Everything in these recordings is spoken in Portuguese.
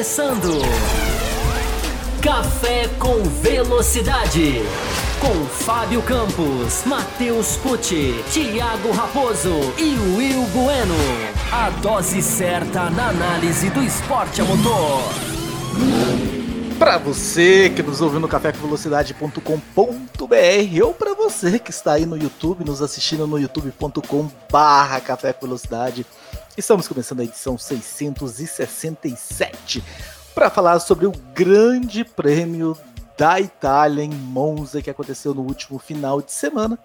começando. Café com Velocidade. Com Fábio Campos, Matheus Pucci, Thiago Raposo e Will Bueno. A dose certa na análise do esporte a motor. Para você que nos ouviu no cafécomvelocidade.com.br ou para você que está aí no YouTube, nos assistindo no youtube.com/barra. Estamos começando a edição 667 para falar sobre o Grande Prêmio da Itália em Monza que aconteceu no último final de semana.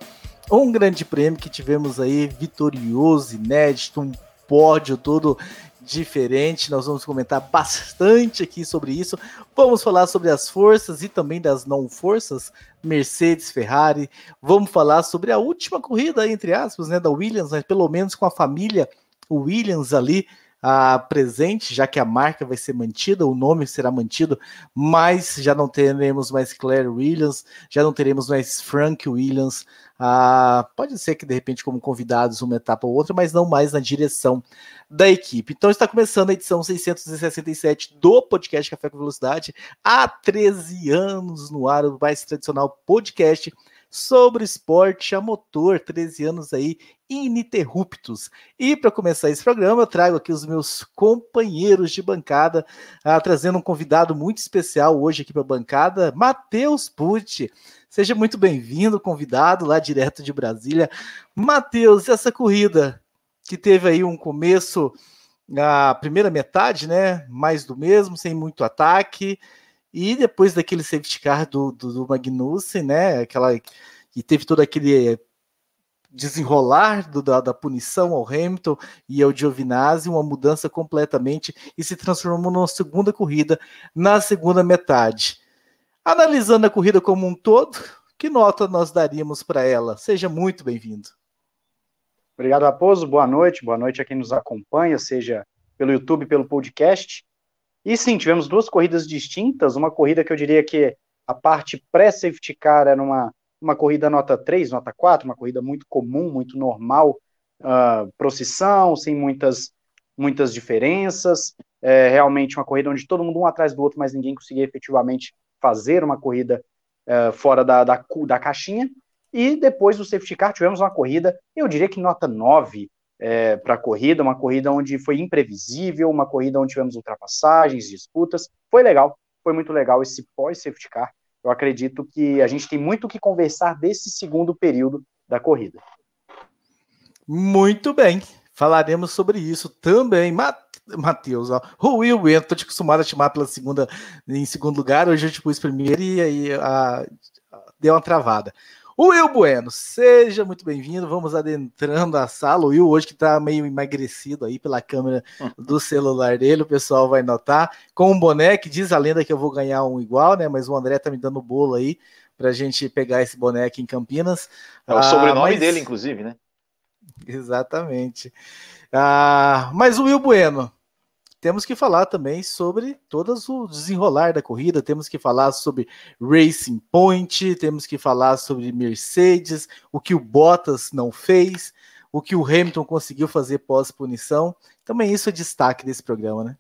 Um grande prêmio que tivemos aí vitorioso, inédito, um pódio todo diferente. Nós vamos comentar bastante aqui sobre isso. Vamos falar sobre as forças e também das não forças, Mercedes, Ferrari. Vamos falar sobre a última corrida, entre aspas, né, da Williams, mas pelo menos com a família Williams ali presente, já que a marca vai ser mantida, o nome será mantido, mas já não teremos mais Claire Williams, já não teremos mais Frank Williams. Uh, pode ser que de repente, como convidados, uma etapa ou outra, mas não mais na direção da equipe. Então está começando a edição 667 do podcast Café com Velocidade, há 13 anos no ar, o mais tradicional podcast sobre esporte a motor, 13 anos aí ininterruptos. E para começar esse programa, eu trago aqui os meus companheiros de bancada, ah, trazendo um convidado muito especial hoje aqui para a bancada, Matheus Pucci. Seja muito bem-vindo, convidado lá direto de Brasília. Matheus, essa corrida que teve aí um começo, a primeira metade, né? Mais do mesmo, sem muito ataque. E depois daquele safety car do, do, do Magnussen, né? Aquela e teve todo aquele desenrolar do, da, da, punição ao Hamilton e ao Giovinazzi, uma mudança completamente e se transformou numa segunda corrida na segunda metade. Analisando a corrida como um todo, que nota nós daríamos para ela? Seja muito bem-vindo. Obrigado, Raposo. Boa noite. Boa noite a quem nos acompanha, seja pelo YouTube, pelo podcast. E sim, tivemos duas corridas distintas, uma corrida que eu diria que a parte pré-safety car era uma, uma corrida nota 3, nota 4, uma corrida muito comum, muito normal, uh, procissão, sem muitas, muitas diferenças, é, realmente uma corrida onde todo mundo um atrás do outro, mas ninguém conseguia efetivamente fazer uma corrida uh, fora da, da, da caixinha, e depois do safety car tivemos uma corrida, eu diria que nota 9, é, para a corrida, uma corrida onde foi imprevisível, uma corrida onde tivemos ultrapassagens, disputas. Foi legal, foi muito legal esse pós-safety car. Eu acredito que a gente tem muito que conversar desse segundo período da corrida. Muito bem, falaremos sobre isso também. Matheus, o Will, tô te acostumado a chamar pela segunda, em segundo lugar, hoje eu te pus primeiro e aí a, deu uma travada. Will Bueno, seja muito bem-vindo. Vamos adentrando a sala. O Will, hoje que está meio emagrecido aí pela câmera do celular dele, o pessoal vai notar. Com um boné que diz a lenda que eu vou ganhar um igual, né? Mas o André tá me dando bolo aí para a gente pegar esse boné aqui em Campinas. É o sobrenome ah, mas... dele, inclusive, né? Exatamente. Ah, mas o Will Bueno, temos que falar também sobre todas o desenrolar da corrida, temos que falar sobre Racing Point, temos que falar sobre Mercedes, o que o Bottas não fez, o que o Hamilton conseguiu fazer pós-punição. Também isso é destaque desse programa, né?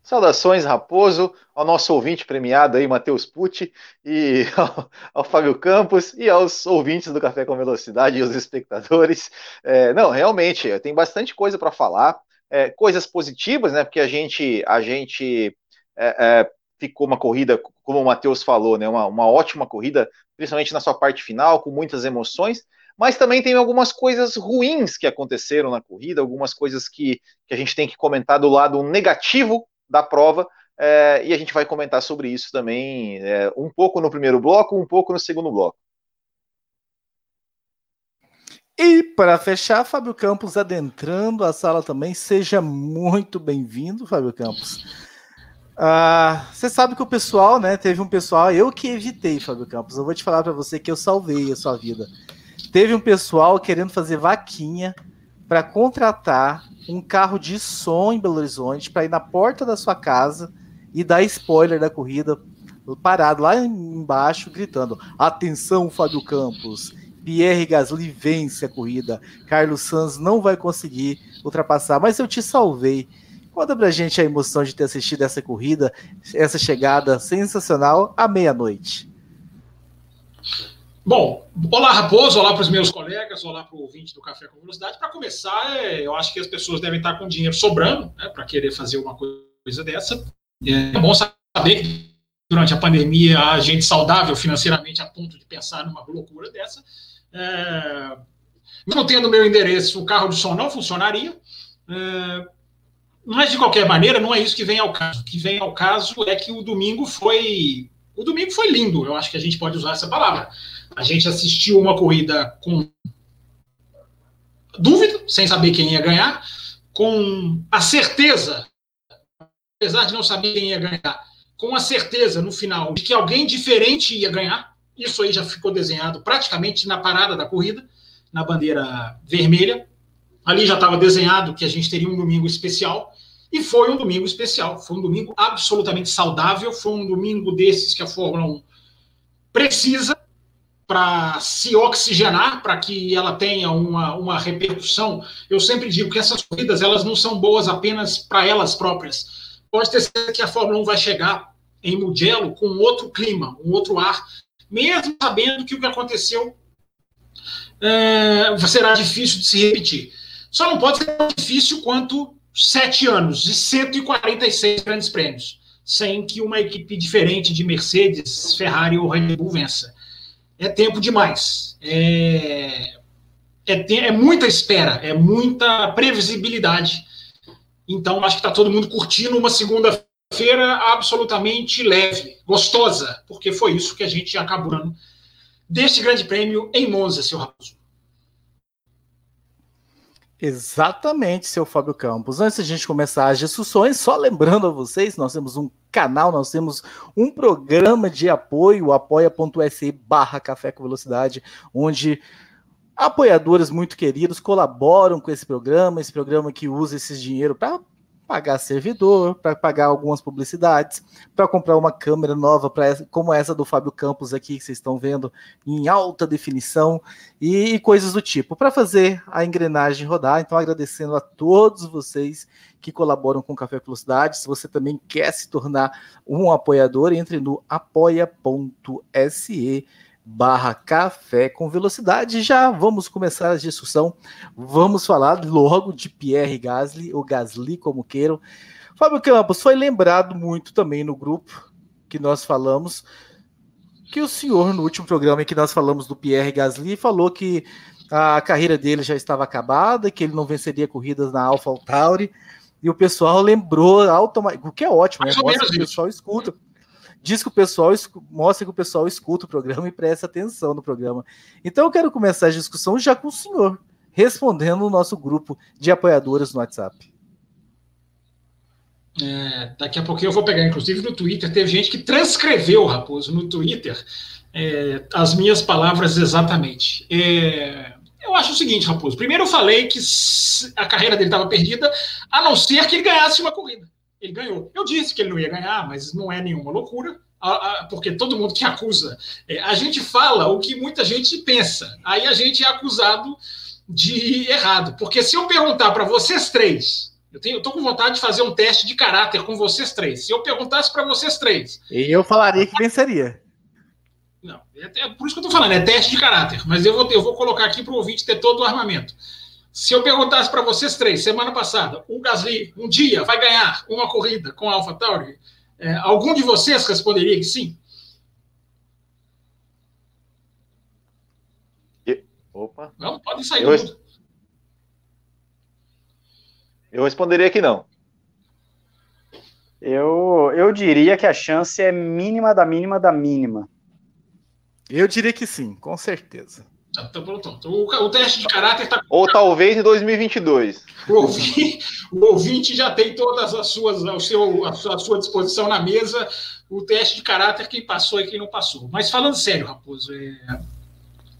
Saudações, Raposo, ao nosso ouvinte premiado aí, Matheus Pucci, e ao, ao, Fábio Campos, e aos ouvintes do Café com Velocidade e os espectadores. É, não, realmente, tem bastante coisa para falar é, coisas positivas, né? Porque a gente, a gente é, é, ficou uma corrida, como o Matheus falou, né? Uma, uma ótima corrida, principalmente na sua parte final, com muitas emoções. Mas também tem algumas coisas ruins que aconteceram na corrida, algumas coisas que, que a gente tem que comentar do lado negativo da prova, é, e a gente vai comentar sobre isso também, é, um pouco no primeiro bloco, um pouco no segundo bloco. E para fechar, Fábio Campos adentrando a sala também. Seja muito bem-vindo, Fábio Campos. Ah, você sabe que o pessoal, né? Teve um pessoal, eu que evitei, Fábio Campos. Eu vou te falar para você que eu salvei a sua vida. Teve um pessoal querendo fazer vaquinha para contratar um carro de som em Belo Horizonte para ir na porta da sua casa e dar spoiler da corrida parado lá embaixo gritando: "Atenção, Fábio Campos! Pierre Gasly vence a corrida. Carlos Sanz não vai conseguir ultrapassar, mas eu te salvei Conta pra gente a emoção de ter assistido essa corrida, essa chegada sensacional à meia-noite. Bom, olá Raposo, olá para os meus colegas, olá para o ouvinte do Café com Velocidade. Para começar, é, eu acho que as pessoas devem estar com dinheiro sobrando né, para querer fazer uma coisa dessa. É bom saber que durante a pandemia há gente saudável financeiramente a ponto de pensar numa loucura dessa. É, não tendo meu endereço, o carro de som não funcionaria. É, mas, de qualquer maneira, não é isso que vem ao caso. O que vem ao caso é que o domingo foi. O domingo foi lindo, eu acho que a gente pode usar essa palavra a gente assistiu uma corrida com dúvida, sem saber quem ia ganhar, com a certeza, apesar de não saber quem ia ganhar, com a certeza no final de que alguém diferente ia ganhar. Isso aí já ficou desenhado praticamente na parada da corrida, na bandeira vermelha. Ali já estava desenhado que a gente teria um domingo especial. E foi um domingo especial. Foi um domingo absolutamente saudável. Foi um domingo desses que a Fórmula 1 precisa para se oxigenar, para que ela tenha uma, uma repercussão. Eu sempre digo que essas corridas elas não são boas apenas para elas próprias. Pode ter certeza que a Fórmula 1 vai chegar em Mugello com outro clima, um outro ar, mesmo sabendo que o que aconteceu é, será difícil de se repetir. Só não pode ser tão difícil quanto sete anos e 146 grandes prêmios, sem que uma equipe diferente de Mercedes, Ferrari ou Red Bull vença é tempo demais. É, é, é muita espera, é muita previsibilidade. Então, acho que está todo mundo curtindo uma segunda-feira absolutamente leve, gostosa, porque foi isso que a gente acabou deste grande prêmio em Monza, seu Raposo. Exatamente, seu Fábio Campos. Antes de a gente começar as discussões, só lembrando a vocês, nós temos um canal, nós temos um programa de apoio, apoia.se barra Café com Velocidade, onde apoiadores muito queridos colaboram com esse programa, esse programa que usa esse dinheiro para pagar servidor, para pagar algumas publicidades, para comprar uma câmera nova, pra, como essa do Fábio Campos aqui, que vocês estão vendo em alta definição, e, e coisas do tipo, para fazer a engrenagem rodar. Então, agradecendo a todos vocês que colaboram com o Café Velocidade. Se você também quer se tornar um apoiador, entre no apoia.se barra café com velocidade. Já vamos começar a discussão. Vamos falar logo de Pierre Gasly, ou Gasly, como queiram. Fábio Campos foi lembrado muito também no grupo que nós falamos que o senhor, no último programa em que nós falamos do Pierre Gasly, falou que a carreira dele já estava acabada, que ele não venceria corridas na AlphaTauri, e o pessoal lembrou automaticamente, o que é ótimo, né? Mostra que o pessoal escuta diz que o pessoal mostra que o pessoal escuta o programa e presta atenção no programa. Então eu quero começar a discussão já com o senhor, respondendo o nosso grupo de apoiadores no WhatsApp. É, daqui a pouquinho eu vou pegar, inclusive no Twitter, teve gente que transcreveu, Raposo, no Twitter, é, as minhas palavras exatamente. É, eu acho o seguinte, Raposo. Primeiro eu falei que a carreira dele estava perdida, a não ser que ele ganhasse uma corrida ele ganhou. Eu disse que ele não ia ganhar, mas não é nenhuma loucura, porque todo mundo que acusa, é, a gente fala o que muita gente pensa, aí a gente é acusado de errado. Porque se eu perguntar para vocês três, eu tenho, eu com vontade de fazer um teste de caráter com vocês três. Se eu perguntasse para vocês três, eu falaria que venceria. Não, é, é por isso que eu estou falando, é teste de caráter. Mas eu vou, eu vou colocar aqui para o ouvinte ter todo o armamento. Se eu perguntasse para vocês três, semana passada, o Gasly um dia vai ganhar uma corrida com a AlphaTauri, é, algum de vocês responderia que sim? Opa. Não, pode sair eu, do Eu responderia que não. Eu, eu diria que a chance é mínima da mínima da mínima. Eu diria que sim, com certeza. Tá, tá pronto. O, o, teste de caráter está. Ou talvez em 2022. O ouvinte, o ouvinte já tem todas as suas, ao seu, a sua, a sua disposição na mesa, o teste de caráter, quem passou e quem não passou. Mas falando sério, Raposo, é,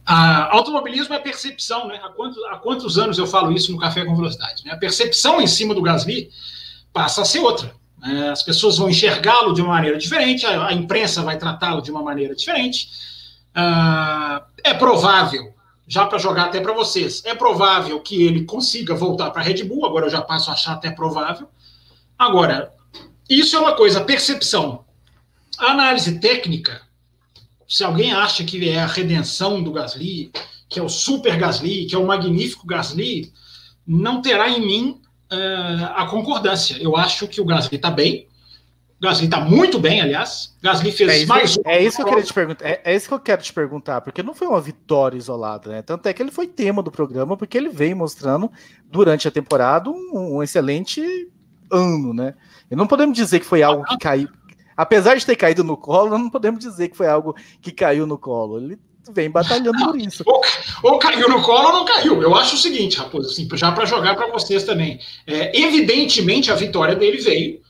a, automobilismo é percepção, né? Há quantos, há quantos anos eu falo isso no Café com Velocidade? Né? A percepção em cima do Gasly passa a ser outra. Né? As pessoas vão enxergá-lo de uma maneira diferente, a, a imprensa vai tratá-lo de uma maneira diferente. Uh, é provável, já para jogar até para vocês, é provável que ele consiga voltar para a Red Bull, agora eu já passo a achar até provável. Agora, isso é uma coisa, percepção. A análise técnica, se alguém acha que é a redenção do Gasly, que é o super Gasly, que é o magnífico Gasly, não terá em mim uh, a concordância. Eu acho que o Gasly está bem, Gasly está muito bem, aliás. Gasly fez é isso, mais um. É isso que eu queria te perguntar. É, é, isso que eu quero te perguntar, porque não foi uma vitória isolada, né? Tanto é que ele foi tema do programa, porque ele vem mostrando durante a temporada um, um excelente ano, né? E não podemos dizer que foi algo que caiu. Apesar de ter caído no colo, não podemos dizer que foi algo que caiu no colo. Ele vem batalhando por isso. Ou, ou, caiu no colo ou não caiu. Eu acho o seguinte, Raposo, assim, já para jogar para vocês também. É, evidentemente, a vitória dele veio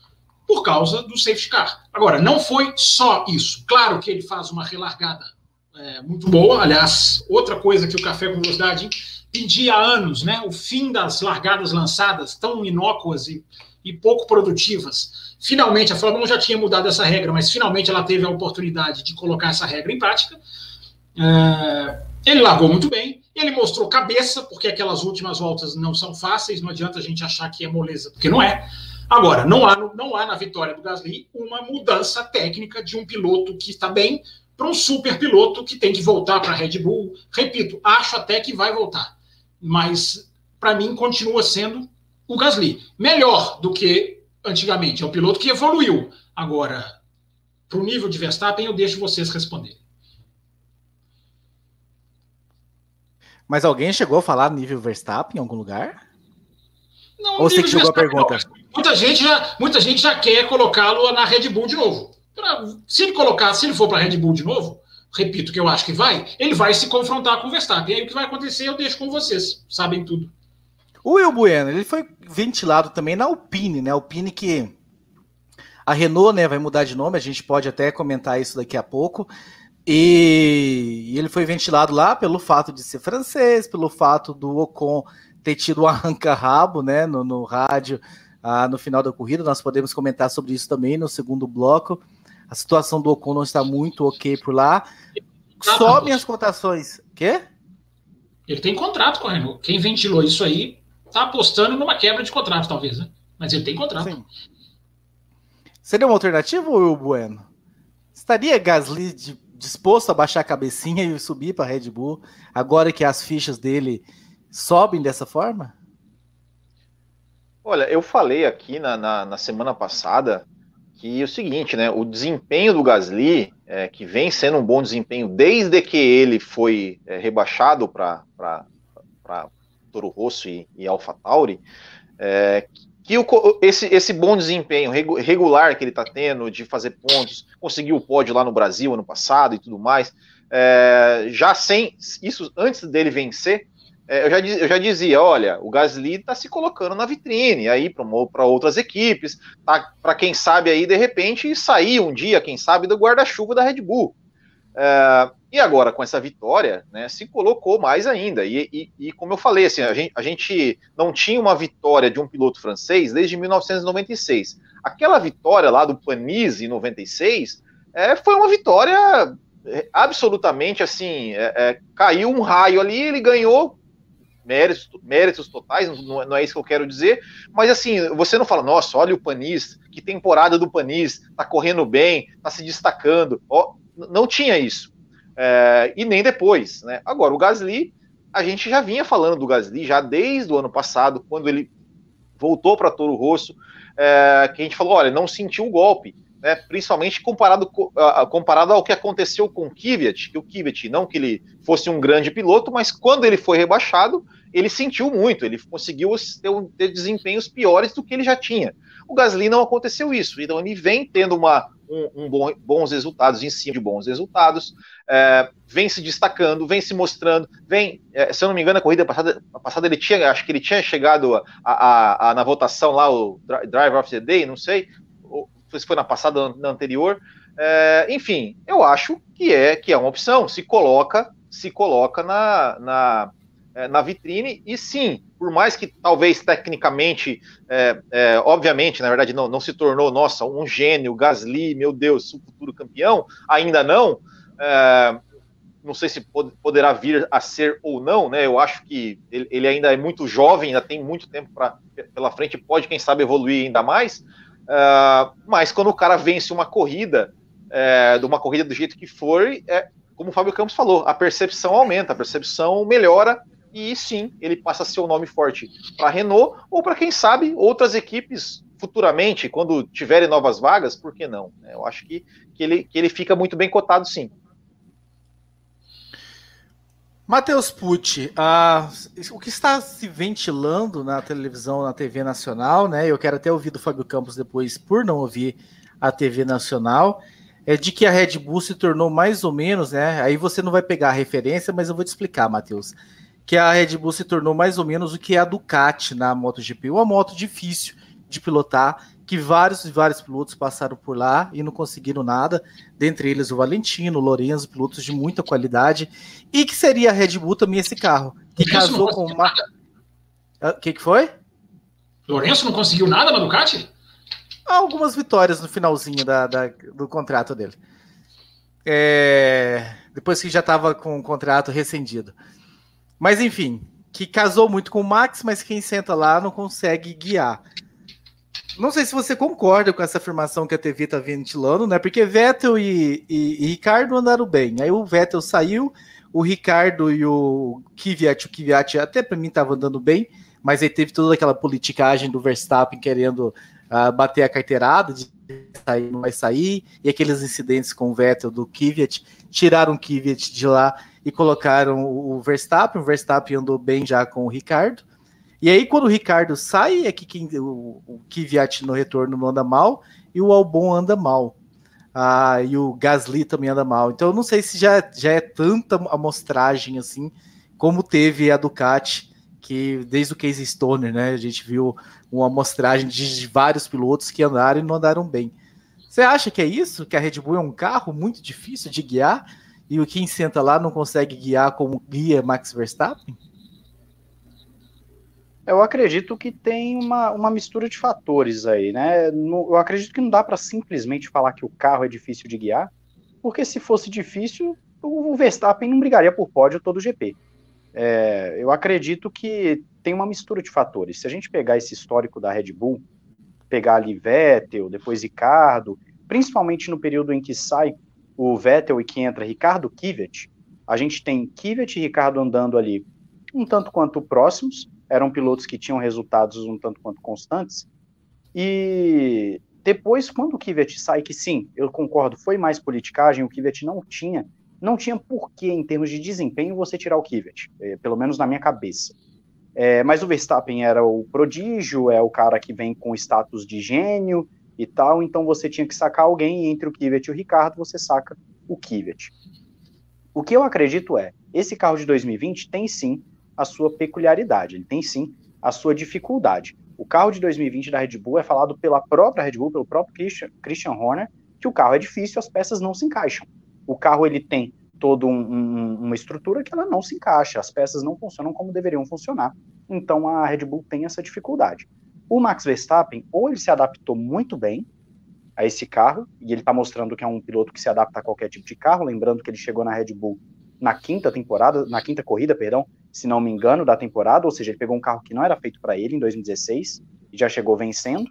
por causa do safety car. Agora, não foi só isso. Claro que ele faz uma relargada é, muito boa. Aliás, outra coisa que o Café com Velocidade pedia há anos, né? O fim das largadas lançadas tão inócuas e, e pouco produtivas. Finalmente, a Fórmula 1 já tinha mudado essa regra, mas finalmente ela teve a oportunidade de colocar essa regra em prática. É, ele largou muito bem, ele mostrou cabeça, porque aquelas últimas voltas não são fáceis, não adianta a gente achar que é moleza, porque não é. Agora, não há, não há na vitória do Gasly uma mudança técnica de um piloto que está bem para um super piloto que tem que voltar para a Red Bull. Repito, acho até que vai voltar, mas para mim continua sendo o Gasly. Melhor do que antigamente, é o piloto que evoluiu. Agora, para o nível de Verstappen, eu deixo vocês responderem. Mas alguém chegou a falar nível Verstappen em algum lugar? Não, Ou você que jogou a pergunta? Muita gente já, muita gente já quer colocá-lo na Red Bull de novo. Se ele colocar, se ele for para a Red Bull de novo, repito que eu acho que vai, ele vai se confrontar com o Verstappen. E aí o que vai acontecer eu deixo com vocês, sabem tudo. O Will Bueno, ele foi ventilado também na Alpine, né? Alpine que a Renault, né, vai mudar de nome, a gente pode até comentar isso daqui a pouco. E ele foi ventilado lá pelo fato de ser francês, pelo fato do Ocon ter tido um arranca-rabo, né, no, no rádio ah, no final da corrida. Nós podemos comentar sobre isso também no segundo bloco. A situação do Ocon não está muito ok por lá. Só minhas cotações. Quê? Ele tem contrato com a Renault. Quem ventilou isso aí está apostando numa quebra de contrato, talvez, né? Mas ele tem contrato. Sim. Seria uma alternativa, ou Bueno? Estaria Gasly de, disposto a baixar a cabecinha e subir para a Red Bull, agora que as fichas dele sobem dessa forma? Olha, eu falei aqui na, na, na semana passada que é o seguinte, né? O desempenho do Gasly, é, que vem sendo um bom desempenho desde que ele foi é, rebaixado para Toro Rosso e, e AlphaTauri, é, que o, esse, esse bom desempenho regular que ele está tendo de fazer pontos, conseguiu o pódio lá no Brasil ano passado e tudo mais, é, já sem isso antes dele vencer, é, eu, já, eu já dizia, olha, o Gasly está se colocando na vitrine aí para outras equipes, tá, para quem sabe aí de repente sair um dia, quem sabe, do guarda-chuva da Red Bull. É, e agora com essa vitória, né, se colocou mais ainda. E, e, e, como eu falei, assim, a gente, a gente não tinha uma vitória de um piloto francês desde 1996. Aquela vitória lá do Panise em 96 é, foi uma vitória é, absolutamente assim, é, é, caiu um raio ali, ele ganhou méritos, méritos totais, não, não, é isso que eu quero dizer, mas assim, você não fala, nossa, olha o Panis, que temporada do Panis, tá correndo bem, tá se destacando, ó, não tinha isso, é, e nem depois, né? Agora, o Gasly, a gente já vinha falando do Gasly já desde o ano passado, quando ele voltou para Toro Rosso, é, que a gente falou, olha, não sentiu o golpe, né, principalmente comparado, comparado ao que aconteceu com o Kvyat, que o Kvyat, não que ele fosse um grande piloto, mas quando ele foi rebaixado, ele sentiu muito, ele conseguiu ter, ter desempenhos piores do que ele já tinha. O Gasly não aconteceu isso, então ele vem tendo uma, um, um bom, bons resultados em cima de bons resultados, é, vem se destacando, vem se mostrando, vem, é, se eu não me engano, a corrida passada, passada ele tinha, acho que ele tinha chegado a, a, a, na votação lá, o Driver of the Day, não sei, se foi na passada, na anterior, é, enfim, eu acho que é que é uma opção, se coloca, se coloca na, na é, na vitrine, e sim, por mais que talvez tecnicamente, é, é, obviamente, na verdade, não, não se tornou, nossa, um gênio, Gasly, meu Deus, o futuro campeão, ainda não, é, não sei se poderá vir a ser ou não, né? Eu acho que ele, ele ainda é muito jovem, ainda tem muito tempo pra, pela frente, pode, quem sabe, evoluir ainda mais. Uh, mas quando o cara vence uma corrida, é, de uma corrida do jeito que for, é, como o Fábio Campos falou, a percepção aumenta, a percepção melhora e sim, ele passa a ser um nome forte para a Renault ou para quem sabe outras equipes futuramente, quando tiverem novas vagas, por que não? Eu acho que, que, ele, que ele fica muito bem cotado sim. Matheus Pucci, uh, o que está se ventilando na televisão, na TV nacional, né? Eu quero até ouvir do Fábio Campos depois, por não ouvir a TV nacional, é de que a Red Bull se tornou mais ou menos, né? Aí você não vai pegar a referência, mas eu vou te explicar, Matheus. Que a Red Bull se tornou mais ou menos o que é a Ducati na MotoGP, uma moto difícil de pilotar, que vários e vários pilotos passaram por lá e não conseguiram nada, dentre eles o Valentino, o Lorenzo, pilotos de muita qualidade, e que seria a Red Bull também esse carro, que Lourenço casou com uma... O que, que foi? Lourenço não conseguiu nada na Ducati? Algumas vitórias no finalzinho da, da do contrato dele. É... Depois que já estava com o contrato rescindido. Mas enfim, que casou muito com o Max, mas quem senta lá não consegue guiar. Não sei se você concorda com essa afirmação que a TV está ventilando, né? Porque Vettel e, e, e, Ricardo andaram bem. Aí o Vettel saiu, o Ricardo e o Kvyat, o Kvyat até para mim estava andando bem, mas aí teve toda aquela politicagem do Verstappen querendo uh, bater a carteirada de sair, não vai sair, e aqueles incidentes com o Vettel do Kvyat, tiraram o Kvyat de lá e colocaram o Verstappen. O Verstappen andou bem já com o Ricardo. E aí, quando o Ricardo sai, é que quem, o, o Kvyat no retorno anda mal e o Albon anda mal. Ah, e o Gasly também anda mal. Então, eu não sei se já, já é tanta amostragem assim como teve a Ducati, que desde o Case Stoner, né? A gente viu uma amostragem de, de vários pilotos que andaram e não andaram bem. Você acha que é isso? Que a Red Bull é um carro muito difícil de guiar e o quem senta lá não consegue guiar como guia Max Verstappen? Eu acredito que tem uma, uma mistura de fatores aí, né? eu acredito que não dá para simplesmente falar que o carro é difícil de guiar, porque se fosse difícil, o Verstappen não brigaria por pódio todo o GP. É, eu acredito que tem uma mistura de fatores. Se a gente pegar esse histórico da Red Bull, pegar ali Vettel, depois Ricardo, principalmente no período em que sai o Vettel e que entra Ricardo Kvyat, a gente tem Kvyat e Ricardo andando ali um tanto quanto próximos, eram pilotos que tinham resultados um tanto quanto constantes. E depois, quando o Kvyat sai, que sim, eu concordo, foi mais politicagem, o Kvyat não tinha, não tinha porquê, em termos de desempenho, você tirar o Kvyat, é, pelo menos na minha cabeça. É, mas o Verstappen era o prodígio, é o cara que vem com status de gênio e tal, então você tinha que sacar alguém, e entre o Kvyat e o Ricardo, você saca o Kvyat. O que eu acredito é, esse carro de 2020 tem sim a sua peculiaridade, ele tem sim a sua dificuldade. O carro de 2020 da Red Bull é falado pela própria Red Bull, pelo próprio Christian, Christian Horner, que o carro é difícil, as peças não se encaixam. O carro ele tem toda um, um, uma estrutura que ela não se encaixa, as peças não funcionam como deveriam funcionar. Então a Red Bull tem essa dificuldade. O Max Verstappen, ou ele se adaptou muito bem a esse carro, e ele está mostrando que é um piloto que se adapta a qualquer tipo de carro, lembrando que ele chegou na Red Bull na quinta temporada, na quinta corrida, perdão, se não me engano, da temporada, ou seja, ele pegou um carro que não era feito para ele em 2016 e já chegou vencendo.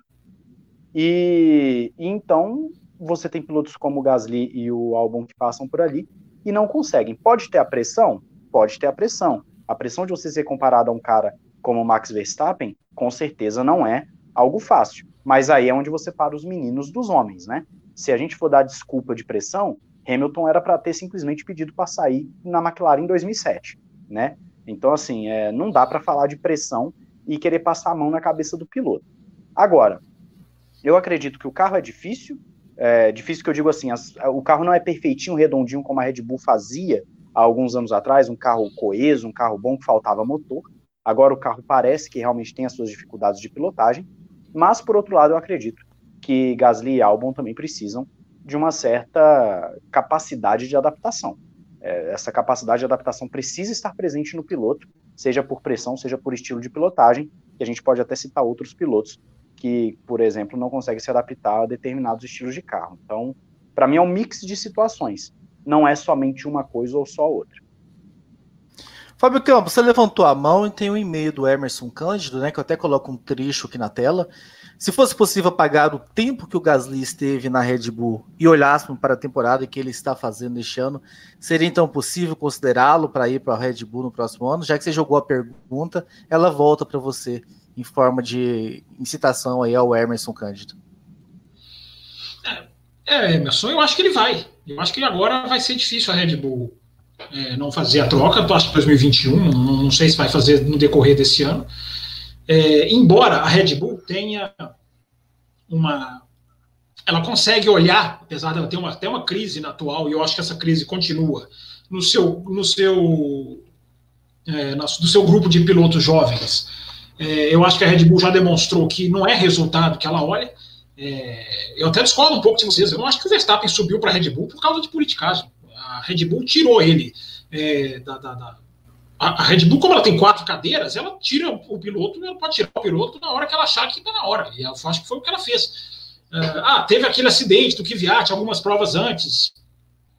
E, e, então você tem pilotos como o Gasly e o Albon que passam por ali e não conseguem. Pode ter a pressão? Pode ter a pressão. A pressão de você ser comparado a um cara como o Max Verstappen, com certeza não é algo fácil. Mas aí é onde você para os meninos dos homens, né? Se a gente for dar desculpa de pressão, Hamilton era para ter simplesmente pedido para sair na McLaren em 2007, né? Então, assim, é, não dá para falar de pressão e querer passar a mão na cabeça do piloto. Agora, eu acredito que o carro é difícil, é, difícil que eu digo assim, as, o carro não é perfeitinho, redondinho como a Red Bull fazia há alguns anos atrás, um carro coeso, um carro bom que faltava motor. Agora o carro parece que realmente tem as suas dificuldades de pilotagem, mas por outro lado eu acredito que Gasly e Albon também precisam de uma certa capacidade de adaptação. É, essa capacidade de adaptação precisa estar presente no piloto, seja por pressão, seja por estilo de pilotagem, e a gente pode até citar outros pilotos que, por exemplo, não conseguem se adaptar a determinados estilos de carro. Então, para mim é um mix de situações. não é somente uma coisa ou só outra. Fábio Campos, você levantou a mão e tem um e-mail do Emerson Cândido, né? Que eu até coloco um trecho aqui na tela. Se fosse possível pagar o tempo que o Gasly esteve na Red Bull e olhássemos para a temporada que ele está fazendo este ano, seria então possível considerá-lo para ir para a Red Bull no próximo ano? Já que você jogou a pergunta, ela volta para você em forma de incitação aí ao Emerson Cândido. É, é, Emerson, eu acho que ele vai. Eu acho que agora vai ser difícil a Red Bull é, não fazer a troca, acho que 2021, não, não sei se vai fazer no decorrer desse ano. É, embora a Red Bull tenha uma. Ela consegue olhar, apesar dela ter uma, até uma crise na atual, e eu acho que essa crise continua, no seu, no seu, é, no seu grupo de pilotos jovens. É, eu acho que a Red Bull já demonstrou que não é resultado que ela olha. É, eu até discordo um pouco de vocês. Eu não acho que o Verstappen subiu para a Red Bull por causa de politicagem. A Red Bull tirou ele é, da, da, da a, Red Bull, como ela tem quatro cadeiras, ela tira o piloto, ela pode tirar o piloto na hora que ela achar que está na hora. E eu acho que foi o que ela fez. Uh, ah, teve aquele acidente do Kvyat algumas provas antes.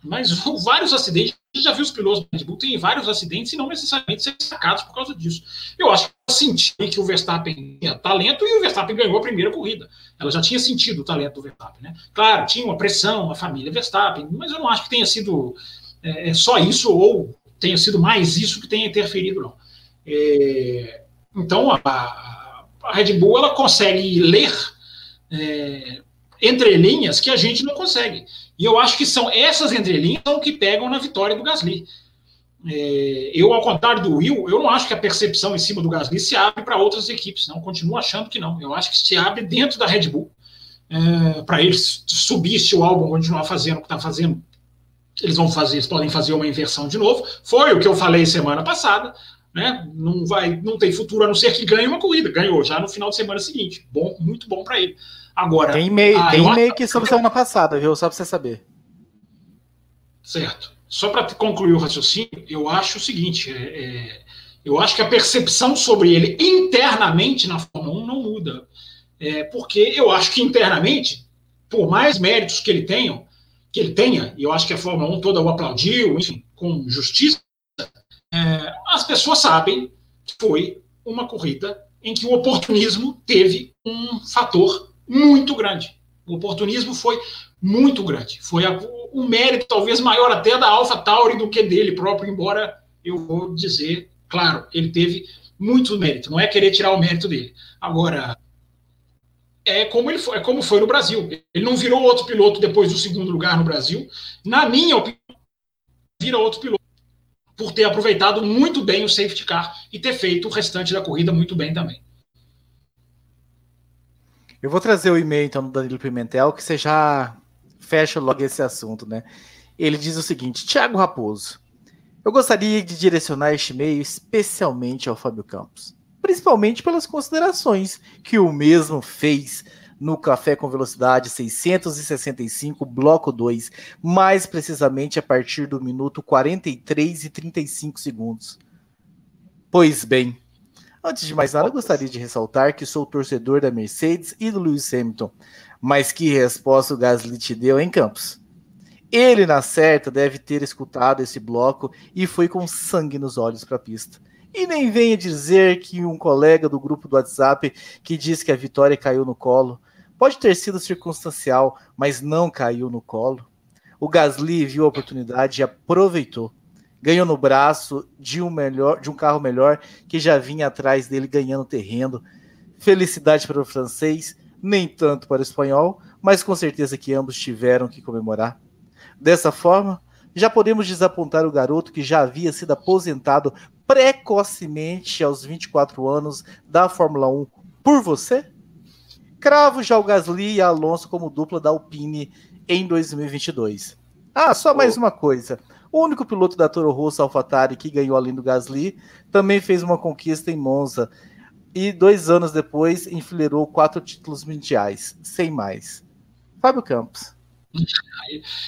Mas vários acidentes, a gente já viu os pilotos da Red Bull tem vários acidentes e não necessariamente ser sacados por causa disso. Eu acho que ela sentiu que o Verstappen tinha talento e o Verstappen ganhou a primeira corrida. Ela já tinha sentido o talento do Verstappen, né? Claro, tinha uma pressão, a família Verstappen, mas eu não acho que tenha sido é, só isso ou tenha sido mais isso que tenha interferido, não. É, então, a, a, Red Bull ela consegue ler é, entrelinhas que a gente não consegue. E eu acho que são essas entrelinhas que pegam na vitória do Gasly. É, eu, ao contrário do Will, eu não acho que a percepção em cima do Gasly se abre para outras equipes, não. Continuo achando que não. Eu acho que se abre dentro da Red Bull. É, para eles subir se o álbum continuar fazendo o que está fazendo eles vão fazer, eles podem fazer uma inversão de novo. Foi o que eu falei semana passada, né? Não vai, não tem futuro a não ser que ganhe uma corrida. Ganhou já no final de semana seguinte. Bom, muito bom para ele. Agora tem meio, tem meio que sobre semana passada, viu? Só para você saber. Certo. Só para concluir o raciocínio, eu acho o seguinte: é, é, eu acho que a percepção sobre ele internamente na Fórmula 1 não muda. É, porque eu acho que internamente, por mais méritos que ele tenha, que ele tenha, e eu acho que a Fórmula 1 toda o aplaudiu, enfim, com justiça, é, as pessoas sabem que foi uma corrida em que o oportunismo teve um fator muito grande. O oportunismo foi muito grande. Foi a, o mérito talvez maior até da Alpha Tauri do que dele próprio, embora eu vou dizer, claro, ele teve muito mérito. Não é querer tirar o mérito dele. Agora, é como ele foi, é como foi no Brasil. Ele não virou outro piloto depois do segundo lugar no Brasil. Na minha opinião, vira outro piloto por ter aproveitado muito bem o safety car e ter feito o restante da corrida muito bem também. Eu vou trazer o e-mail então do Danilo Pimentel que você já fecha logo esse assunto, né? Ele diz o seguinte: Tiago Raposo, eu gostaria de direcionar este e-mail especialmente ao Fábio Campos principalmente pelas considerações que o mesmo fez no Café com Velocidade 665, bloco 2, mais precisamente a partir do minuto 43 e 35 segundos. Pois bem, antes de mais nada, gostaria de ressaltar que sou torcedor da Mercedes e do Lewis Hamilton, mas que resposta o Gasly te deu em Campos? Ele, na certa, deve ter escutado esse bloco e foi com sangue nos olhos para a pista. E nem venha dizer que um colega do grupo do WhatsApp que disse que a vitória caiu no colo. Pode ter sido circunstancial, mas não caiu no colo. O Gasly viu a oportunidade e aproveitou. Ganhou no braço de um melhor, de um carro melhor que já vinha atrás dele ganhando terreno. Felicidade para o francês, nem tanto para o espanhol, mas com certeza que ambos tiveram que comemorar. Dessa forma, já podemos desapontar o garoto que já havia sido aposentado precocemente aos 24 anos da Fórmula 1 por você? Cravo já o Gasly e Alonso como dupla da Alpine em 2022. Ah, só mais uma coisa. O único piloto da Toro Rosso AlphaTauri que ganhou além do Gasly também fez uma conquista em Monza e dois anos depois enfileirou quatro títulos mundiais, sem mais. Fábio Campos.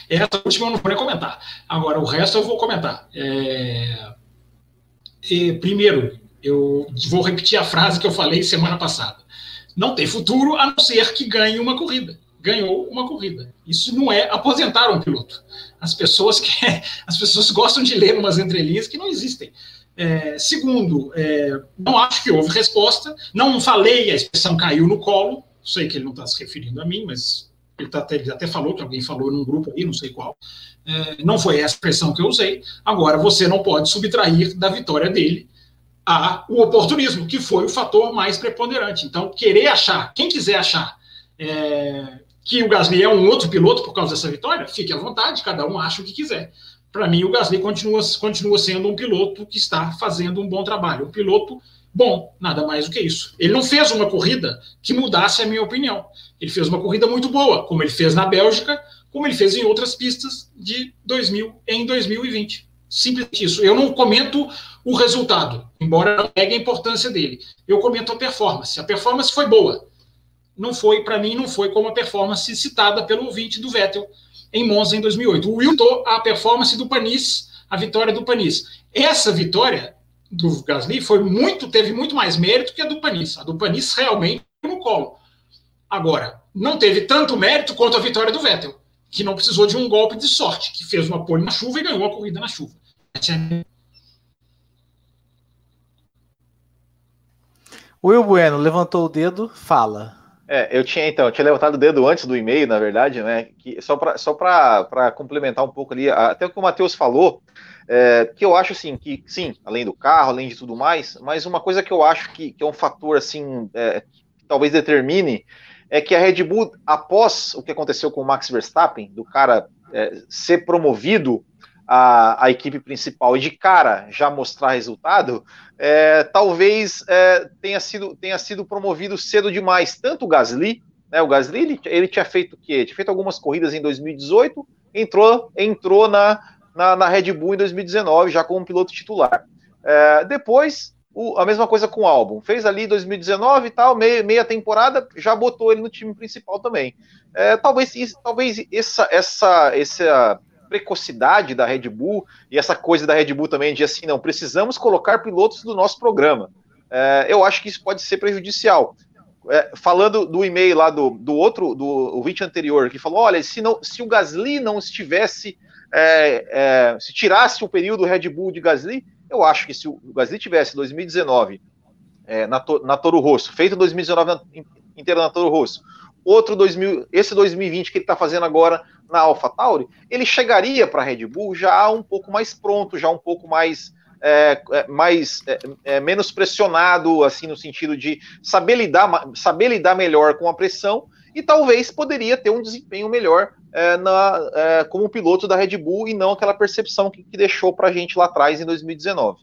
Essa última eu não vou nem comentar. Agora, o resto eu vou comentar. É primeiro, eu vou repetir a frase que eu falei semana passada. Não tem futuro a não ser que ganhe uma corrida. ganhou uma corrida. Isso não é aposentar um piloto. As pessoas que as pessoas gostam de ler umas entrelinhas que não existem. É, segundo, é, não acho que houve resposta. Não falei, a expressão caiu no colo. Sei que ele não está se referindo a mim, mas ele, tá, ele, até falou que alguém falou num grupo aí, não sei qual. É, não foi essa expressão que eu usei. Agora, você não pode subtrair da vitória dele a, o oportunismo, que foi o fator mais preponderante. Então, querer achar, quem quiser achar é, que o Gasly é um outro piloto por causa dessa vitória, fique à vontade, cada um acha o que quiser. Para mim, o Gasly continua, continua sendo um piloto que está fazendo um bom trabalho. Um piloto bom, nada mais do que isso. Ele não fez uma corrida que mudasse a minha opinião. Ele fez uma corrida muito boa, como ele fez na Bélgica, como ele fez em outras pistas de 2000 em 2020. Simplesmente isso. Eu não comento o resultado, embora não pegue a importância dele. Eu comento a performance. A performance foi boa. Não foi, para mim, não foi como a performance citada pelo ouvinte do Vettel em Monza em 2008. O Will a performance do Panis, a vitória do Panis. Essa vitória do Gasly foi muito, teve muito mais mérito que a do Panis. A do Panis realmente no colo. Agora, não teve tanto mérito quanto a vitória do Vettel, que não precisou de um golpe de sorte, que fez uma pole na chuva e ganhou a corrida na chuva. Will Bueno levantou o dedo, fala. É, eu tinha então, eu tinha levantado o dedo antes do e-mail, na verdade, né? Que, só para só complementar um pouco ali, até o que o Matheus falou, é, que eu acho assim, que sim, além do carro, além de tudo mais, mas uma coisa que eu acho que, que é um fator assim, é, que talvez determine, é que a Red Bull, após o que aconteceu com o Max Verstappen, do cara é, ser promovido a, a, equipe principal e de cara já mostrar resultado, é, talvez é, tenha, sido, tenha sido promovido cedo demais. Tanto o Gasly, né, o Gasly ele, ele tinha feito o quê? Tinha feito algumas corridas em 2018, entrou, entrou na, na, na Red Bull em 2019, já como piloto titular. É, depois, o, a mesma coisa com o álbum. Fez ali 2019 e tal, meia, meia temporada, já botou ele no time principal também. É, talvez talvez essa, essa, essa precocidade da Red Bull e essa coisa da Red Bull também de assim, não, precisamos colocar pilotos do nosso programa. É, eu acho que isso pode ser prejudicial. É, falando do e-mail lá do, do outro, do ouvinte anterior, que falou: olha, se, não, se o Gasly não estivesse, é, é se tirasse o período Red Bull de Gasly, eu acho que se o Gasly tivesse 2019 é, na, na Toro Rosso, feito 2019 inteiro na Toro Rosso, outro 2000, esse 2020 que ele está fazendo agora na AlphaTauri, ele chegaria para a Red Bull já um pouco mais pronto, já um pouco mais é, é, mais é, é, menos pressionado, assim, no sentido de saber lidar, saber lidar melhor com a pressão e talvez poderia ter um desempenho melhor é, na, é, como piloto da Red Bull e não aquela percepção que, que deixou para a gente lá atrás em 2019.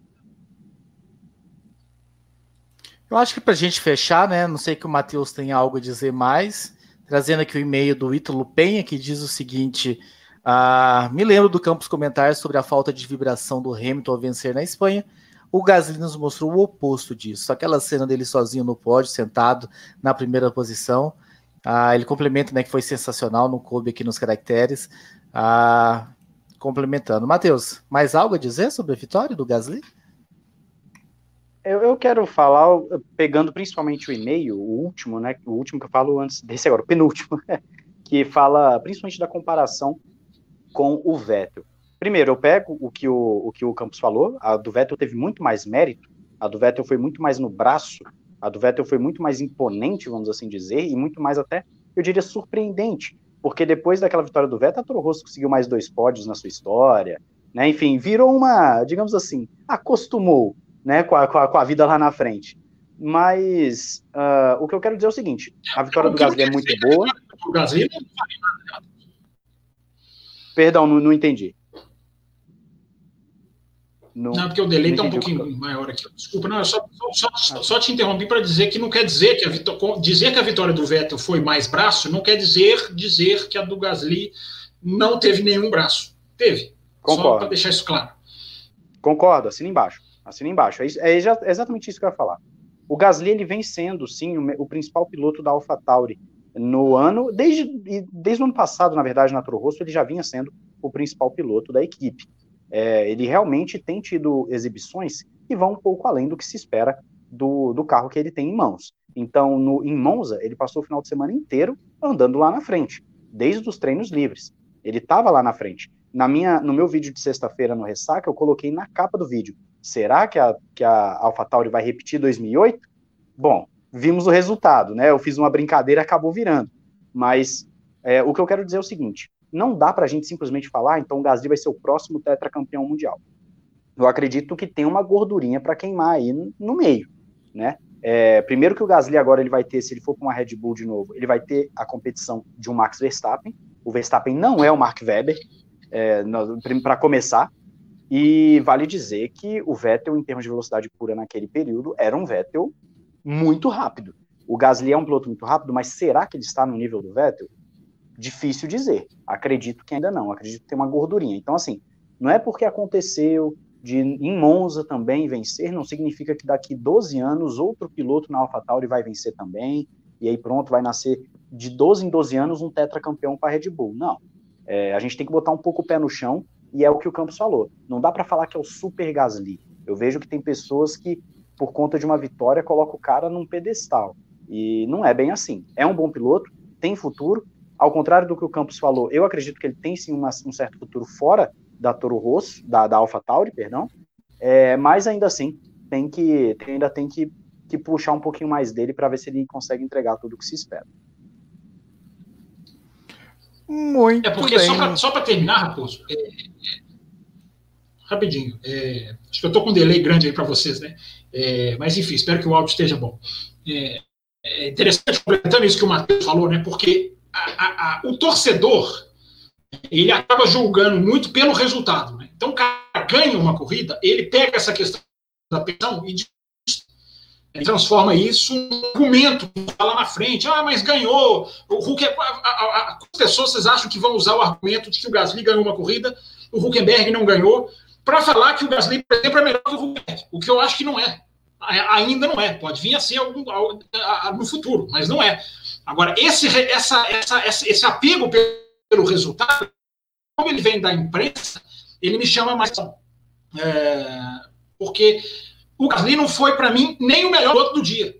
Eu acho que para a gente fechar, né? Não sei que o Matheus tem algo a dizer mais trazendo aqui o e-mail do Ítalo Penha, que diz o seguinte: ah, me lembro do campus comentários sobre a falta de vibração do Hamilton ao vencer na Espanha. O Gasly nos mostrou o oposto disso. Aquela cena dele sozinho no pódio, sentado na primeira posição. Ah, ele complementa, né, que foi sensacional, não coube aqui nos caracteres. Ah, complementando. Matheus, mais algo a dizer sobre a vitória do Gasly? Eu, eu quero falar, pegando principalmente o e-mail, o último, né? O último que eu falo antes desse agora, o penúltimo, que fala principalmente da comparação com o Vettel. Primeiro, eu pego o que o, o que o Campos falou, a do Vettel teve muito mais mérito, a do Vettel foi muito mais no braço, a do Vettel foi muito mais imponente, vamos assim dizer, e muito mais até, eu diria, surpreendente, porque depois daquela vitória do Vettel, a Toro Rosso conseguiu mais dois pódios na sua história, né? Enfim, virou uma, digamos assim, acostumou né, com a, com a, com a vida lá na frente. Mas uh, o que eu quero dizer é o seguinte: a vitória do Gasly é muito boa. O Gasly Perdão, não, não entendi. Não, não, porque o delay está um pouquinho que... maior aqui. Desculpa, não, eu só, só, só, só te interrompi para dizer que não quer dizer que a vitória, dizer que a vitória do Vettel foi mais braço, não quer dizer dizer que a do Gasly não teve nenhum braço. Teve. Concordo. Só para deixar isso claro. Concordo, assina embaixo. Assina embaixo. É, é, exatamente isso que eu ia falar. O Gasly ele vem sendo, sim, o, o principal piloto da AlphaTauri no ano, desde, desde o ano passado, na verdade, na Toro Rosso, ele já vinha sendo o principal piloto da equipe. É, ele realmente tem tido exibições que vão um pouco além do que se espera do, do carro que ele tem em mãos. Então, no, em Monza, ele passou o final de semana inteiro andando lá na frente, desde os treinos livres. Ele estava lá na frente. Na minha, no meu vídeo de sexta-feira no Ressaca, eu coloquei na capa do vídeo. Será que a, que a AlphaTauri vai repetir 2008? Bom, vimos o resultado, né? Eu fiz uma brincadeira acabou virando. Mas é, o que eu quero dizer é o seguinte: não dá para a gente simplesmente falar, então o Gasly vai ser o próximo tetracampeão mundial. Eu acredito que tem uma gordurinha para queimar aí no meio, né? É, primeiro que o Gasly agora ele vai ter, se ele for com uma Red Bull de novo, ele vai ter a competição de um Max Verstappen. O Verstappen não é o Mark Webber, é, para começar. E vale dizer que o Vettel, em termos de velocidade pura naquele período, era um Vettel muito rápido. O Gasly é um piloto muito rápido, mas será que ele está no nível do Vettel? Difícil dizer. Acredito que ainda não. Acredito que tem uma gordurinha. Então, assim, não é porque aconteceu de em Monza também vencer, não significa que daqui 12 anos outro piloto na AlphaTauri vai vencer também, e aí pronto, vai nascer de 12 em 12 anos um tetracampeão para a Red Bull. Não. É, a gente tem que botar um pouco o pé no chão, e é o que o Campos falou. Não dá para falar que é o super Gasly. Eu vejo que tem pessoas que, por conta de uma vitória, colocam o cara num pedestal. E não é bem assim. É um bom piloto, tem futuro. Ao contrário do que o Campos falou, eu acredito que ele tem sim uma, um certo futuro fora da Toro Rosso, da, da AlphaTauri, perdão, é, mas ainda assim tem que tem, ainda tem que, que puxar um pouquinho mais dele para ver se ele consegue entregar tudo o que se espera. Muito é porque bem. só para terminar, Raposo, é, é, rapidinho, é, acho que eu estou com um delay grande aí para vocês, né? É, mas enfim, espero que o áudio esteja bom. É, é interessante completando isso que o Matheus falou, né? Porque a, a, a, o torcedor ele acaba julgando muito pelo resultado. Né? Então, o cara ganha uma corrida, ele pega essa questão da pensão e transforma isso em argumento lá na frente. Ah, mas ganhou. O Huckenberg, as pessoas vocês acham que vão usar o argumento de que o Gasly ganhou uma corrida, o Huckenberg não ganhou, para falar que o Gasly, por exemplo, é melhor que o Huckenberg. O que eu acho que não é. Ainda não é. Pode vir a ser algum, no futuro, mas não é. Agora, esse, essa, essa, esse apego pelo resultado, como ele vem da imprensa, ele me chama mais. É, porque o Gasly não foi, para mim, nem o melhor piloto do dia.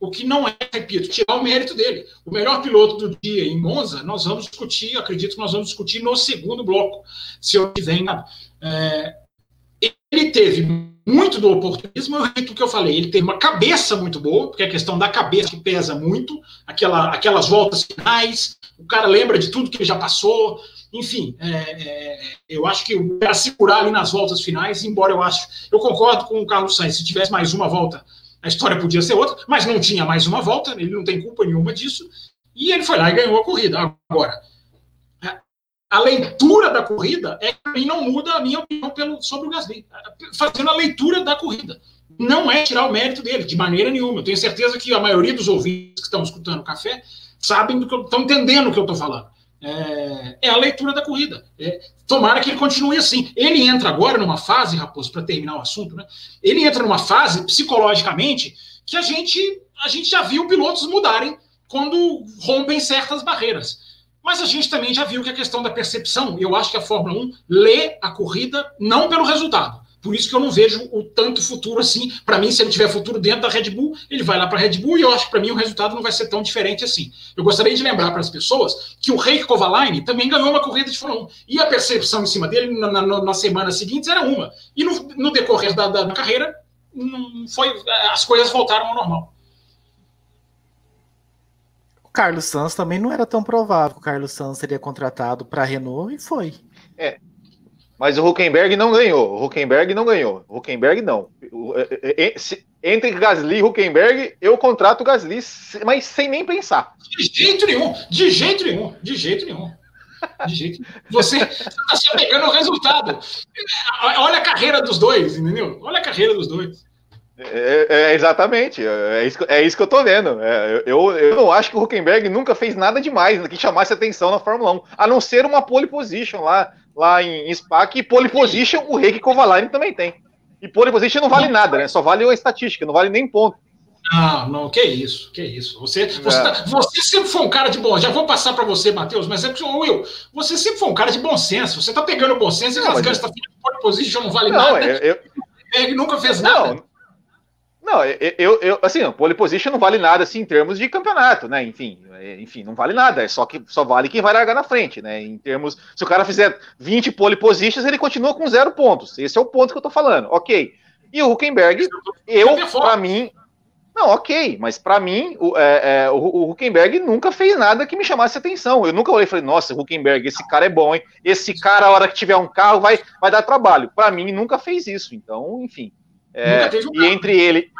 O que não é, repito, tirar o mérito dele. O melhor piloto do dia em Monza, nós vamos discutir, acredito que nós vamos discutir no segundo bloco, se eu tiver enganado. É, ele teve muito do oportunismo, eu repito o que eu falei, ele teve uma cabeça muito boa, porque é a questão da cabeça que pesa muito, aquela, aquelas voltas finais, o cara lembra de tudo que ele já passou, enfim, é, é, eu acho que o cara segurar ali nas voltas finais, embora eu acho, eu concordo com o Carlos Sainz, se tivesse mais uma volta, a história podia ser outra, mas não tinha mais uma volta, ele não tem culpa nenhuma disso, e ele foi lá e ganhou a corrida. Agora, a leitura da corrida é que não muda a minha opinião pelo, sobre o Gasly. Fazendo a leitura da corrida. Não é tirar o mérito dele, de maneira nenhuma. Eu tenho certeza que a maioria dos ouvintes que estão escutando o café sabem do que estão entendendo o que eu estou falando. É, é, a leitura da corrida. É, tomara que ele continue assim. Ele entra agora numa fase, Raposo, para terminar o assunto, né? Ele entra numa fase psicologicamente que a gente, a gente já viu pilotos mudarem quando rompem certas barreiras. Mas a gente também já viu que a questão da percepção, eu acho que a Fórmula 1 lê a corrida não pelo resultado. Por isso que eu não vejo o tanto futuro assim. Para mim, se ele tiver futuro dentro da Red Bull, ele vai lá para a Red Bull e eu acho que para mim o resultado não vai ser tão diferente assim. Eu gostaria de lembrar para as pessoas que o Rei Kovalainen também ganhou uma corrida de Fórmula 1 e a percepção em cima dele na, na, na semana seguinte era uma. E no, no decorrer da, da, da carreira, não foi, as coisas voltaram ao normal. Carlos Sanz também não era tão provável que o Carlos Sanz seria contratado para a Renault e foi. É. Mas o Huckenberg não ganhou. O Huckenberg não ganhou. O Huckenberg não. É, é, entre Gasly e Huckenberg, eu contrato o Gasly, mas sem nem pensar. De jeito nenhum. De jeito nenhum. De jeito nenhum. De jeito nenhum. Você está se pegando o resultado. Olha a carreira dos dois, entendeu? Olha a carreira dos dois. É, é, é, exatamente, é isso, é isso que eu tô vendo. É, eu, eu não acho que o Huckenberg nunca fez nada demais que chamasse atenção na Fórmula 1, a não ser uma pole position lá, lá em Spa, que pole position o Reiki Kovalainen também tem. E pole position não vale nada, né? Só vale uma estatística, não vale nem ponto. Não, não, que isso, que isso. Você, você, é. tá, você sempre foi um cara de bom. Já vou passar para você, Matheus, mas é que, Will, você sempre foi um cara de bom senso. Você tá pegando bom senso e rasgando essa pole position não vale não, nada. Eu, eu... Ele nunca fez nada. Não. Eu, eu, assim, pole position não vale nada assim em termos de campeonato, né? Enfim, é, enfim, não vale nada, é só que só vale quem vai largar na frente, né? Em termos, se o cara fizer 20 pole positions, ele continua com zero pontos. Esse é o ponto que eu tô falando. OK. E o Huckenberg, eu para mim, não, ok, mas para mim, o, é, é, o, o Huckenberg nunca fez nada que me chamasse atenção. Eu nunca olhei e falei, nossa, Huckenberg, esse cara é bom, hein? Esse cara, a hora que tiver um carro, vai, vai dar trabalho. Para mim, nunca fez isso. Então, enfim. É, e entre ele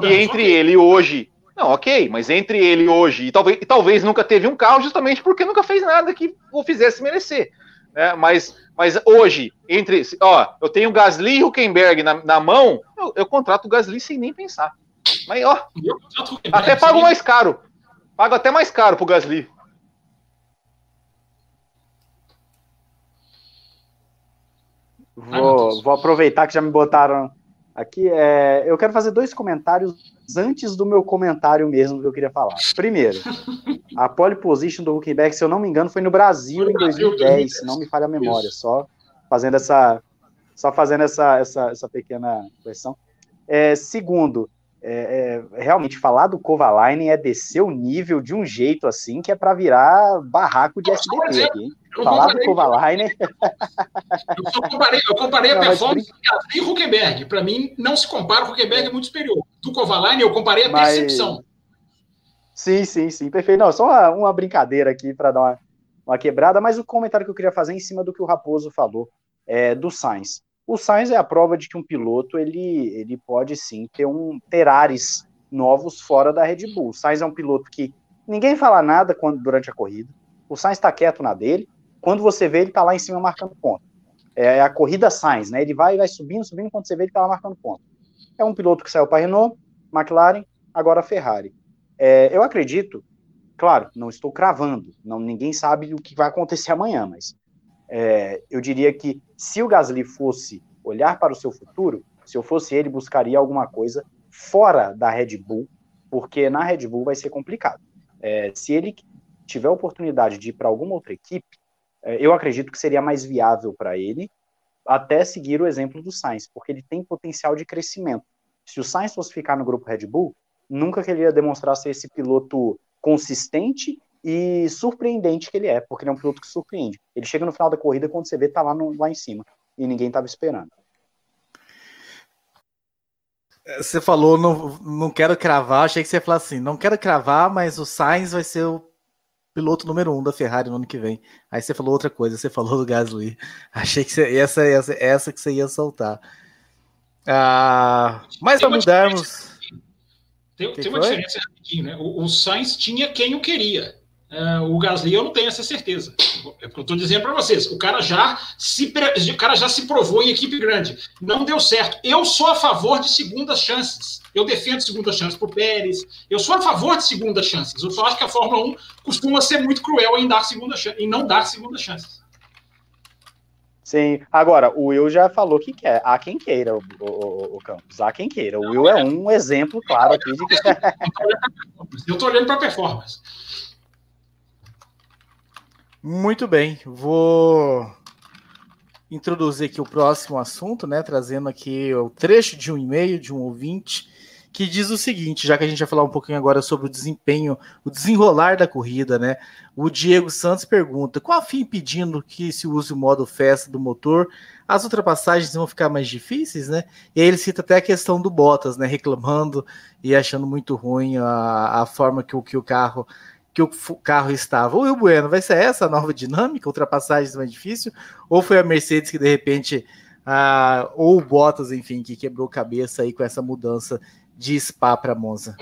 e entre ele hoje. Não, ok, mas entre ele hoje e talvez, e talvez nunca teve um carro justamente porque nunca fez nada que o fizesse merecer. Né? Mas, mas hoje, entre. Ó, eu tenho Gasly e Huckenberg na, na mão, eu, eu contrato o Gasly sem nem pensar. Mas, ó, até pago mais caro. Pago até mais caro pro Gasly. Vou, vou aproveitar que já me botaram aqui. É, eu quero fazer dois comentários antes do meu comentário mesmo que eu queria falar. Primeiro, a pole position do Huckenberg, se eu não me engano, foi no Brasil em 2010, se não me falha a memória. Só fazendo essa, só fazendo essa, essa, essa pequena questão. É, segundo, é, é, realmente falar do Kovalainen é descer o nível de um jeito assim que é para virar barraco de SBT aqui, hein? Falar do Kovalainen. Eu comparei, eu comparei a performance Gasly e Huckenberg. Para mim, não se compara, o Huckenberg é muito superior. Do Kovalainen, eu comparei a mas... percepção. Sim, sim, sim, perfeito. Não, só uma, uma brincadeira aqui para dar uma, uma quebrada, mas o comentário que eu queria fazer é em cima do que o Raposo falou é, do Sainz. O Sainz é a prova de que um piloto ele, ele pode sim ter um ter ares novos fora da Red Bull. O Sainz é um piloto que ninguém fala nada quando durante a corrida. O Sainz está quieto na dele. Quando você vê, ele está lá em cima marcando ponto. É a corrida Sainz, né? Ele vai vai subindo, subindo, quando você vê, ele está lá marcando ponto. É um piloto que saiu para Renault, McLaren, agora Ferrari. É, eu acredito, claro, não estou cravando, não ninguém sabe o que vai acontecer amanhã, mas é, eu diria que se o Gasly fosse olhar para o seu futuro, se eu fosse ele, buscaria alguma coisa fora da Red Bull, porque na Red Bull vai ser complicado. É, se ele tiver a oportunidade de ir para alguma outra equipe, é, eu acredito que seria mais viável para ele até seguir o exemplo do Sainz, porque ele tem potencial de crescimento. Se o Sainz fosse ficar no grupo Red Bull, nunca que ele ia demonstrar ser esse piloto consistente e surpreendente que ele é, porque ele é um piloto que surpreende. Ele chega no final da corrida quando você vê tá lá, no, lá em cima e ninguém estava esperando. Você falou, não, não quero cravar, achei que você ia falar assim, não quero cravar, mas o Sainz vai ser o piloto número um da Ferrari no ano que vem. Aí você falou outra coisa, você falou do Gasly. Achei que você, essa, essa, essa que você ia soltar. Ah, mas para mudarmos... Tem, tem uma diferença rapidinho, né? O, o Sainz tinha quem o queria. Uh, o Gasly eu não tenho essa certeza. É o que eu estou dizendo para vocês. O cara, já se, o cara já se provou em equipe grande. Não deu certo. Eu sou a favor de segundas chances. Eu defendo segundas chances para o Pérez. Eu sou a favor de segundas chances. Eu só acho que a Fórmula 1 costuma ser muito cruel em, dar segunda em não dar segundas chances. Sim. Agora, o Will já falou que quer. Há quem queira, o, o, o Campos. Há quem queira. O Will é um exemplo claro aqui de que. Eu estou olhando para a performance. Muito bem, vou introduzir aqui o próximo assunto, né? Trazendo aqui o trecho de um e-mail de um ouvinte que diz o seguinte, já que a gente vai falar um pouquinho agora sobre o desempenho, o desenrolar da corrida, né? O Diego Santos pergunta: qual a fim pedindo que se use o modo festa do motor, as ultrapassagens vão ficar mais difíceis, né? E aí ele cita até a questão do Bottas, né? Reclamando e achando muito ruim a, a forma que que o carro que o carro estava. O Will Bueno, vai ser essa a nova dinâmica? Ultrapassagens mais difícil? Ou foi a Mercedes que de repente, ah, ou o Bottas, enfim, que quebrou cabeça aí com essa mudança de Spa para Monza?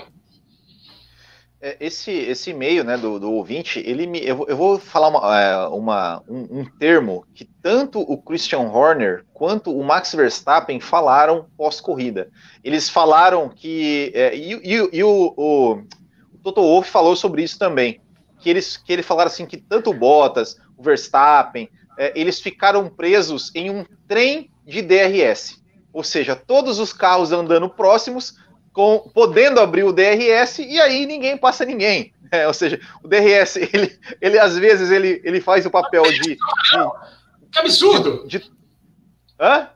É, esse, esse e-mail né, do, do ouvinte, ele me, eu, eu vou falar uma, é, uma um, um, termo que tanto o Christian Horner quanto o Max Verstappen falaram pós-corrida. Eles falaram que. É, e, e, e o, o Toto Wolff falou sobre isso também. Que eles, que ele falaram assim que tanto o Bottas, o Verstappen, é, eles ficaram presos em um trem de DRS. Ou seja, todos os carros andando próximos, com, podendo abrir o DRS, e aí ninguém passa ninguém. É, ou seja, o DRS, ele, ele às vezes ele, ele faz o papel de. de que absurdo! De, de, hã?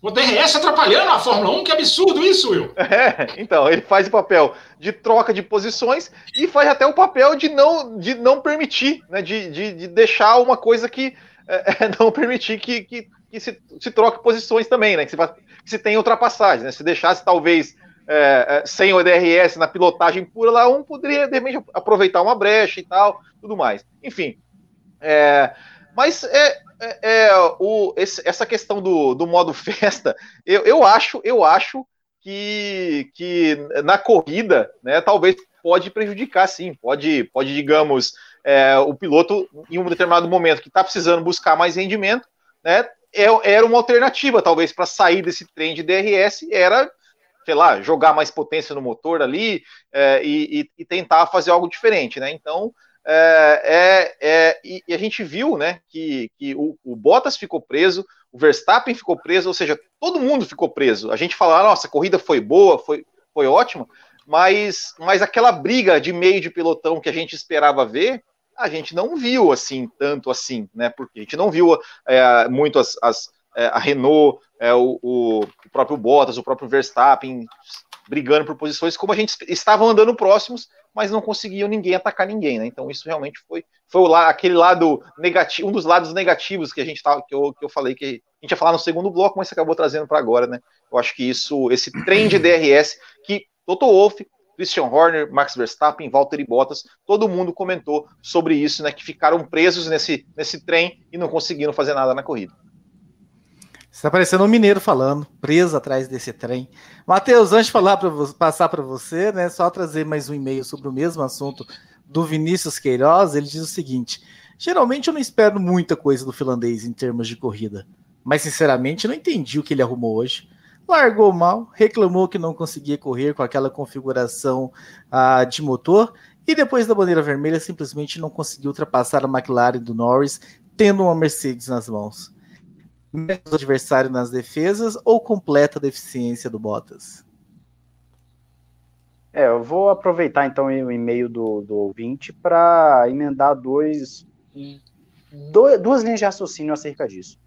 O DRS atrapalhando a Fórmula 1, que absurdo isso, Will. É, então, ele faz o papel de troca de posições e faz até o papel de não, de não permitir, né, de, de, de deixar uma coisa que é, é não permitir que, que, que, se, se troque posições também, né, que se, que se tenha ultrapassagem, né, se deixasse talvez é, é sem o DRS na pilotagem pura lá, um poderia de repente aproveitar uma brecha e tal, tudo mais. Enfim, é, mas é, é, é, o, esse, essa questão do, do modo festa, eu, eu acho, eu acho que, que na corrida, né, talvez pode prejudicar, sim, pode, pode digamos, é, o piloto em um determinado momento que está precisando buscar mais rendimento, né, é, era uma alternativa, talvez, para sair desse trem de DRS, era, sei lá, jogar mais potência no motor ali é, e, e, tentar fazer algo diferente, né? Então, é, é, é, e, e, a gente viu né, que, que o, o, Bottas ficou preso, o Verstappen ficou preso, ou seja, todo mundo ficou preso. A gente fala, nossa, a corrida foi boa, foi, foi ótima, mas, mas aquela briga de meio de pelotão que a gente esperava ver, a gente não viu assim, tanto assim, né? Porque a gente não viu é, muito as, as é, a Renault, é, o, o, próprio Bottas, o próprio Verstappen brigando por posições, como a gente estava andando próximos, mas não conseguiam ninguém atacar ninguém, né? Então isso realmente foi, foi o, aquele lado negativo, um dos lados negativos que a gente tava, que eu, que eu falei que a gente ia falar no segundo bloco, mas você acabou trazendo para agora, né? Eu acho que isso, esse trem de DRS que Toto Wolff, Christian Horner, Max Verstappen, Valtteri Bottas, todo mundo comentou sobre isso, né? Que ficaram presos nesse, nesse trem e não conseguiram fazer nada na corrida. Está parecendo um mineiro falando, preso atrás desse trem. Matheus, antes de falar pra, passar para você, né, só trazer mais um e-mail sobre o mesmo assunto do Vinícius Queiroz. Ele diz o seguinte: geralmente eu não espero muita coisa do finlandês em termos de corrida, mas sinceramente não entendi o que ele arrumou hoje. Largou mal, reclamou que não conseguia correr com aquela configuração ah, de motor e depois da bandeira vermelha simplesmente não conseguiu ultrapassar a McLaren do Norris, tendo uma Mercedes nas mãos o adversário nas defesas ou completa deficiência do Bottas? É, eu vou aproveitar então o e-mail do, do ouvinte para emendar dois, duas linhas de raciocínio acerca disso.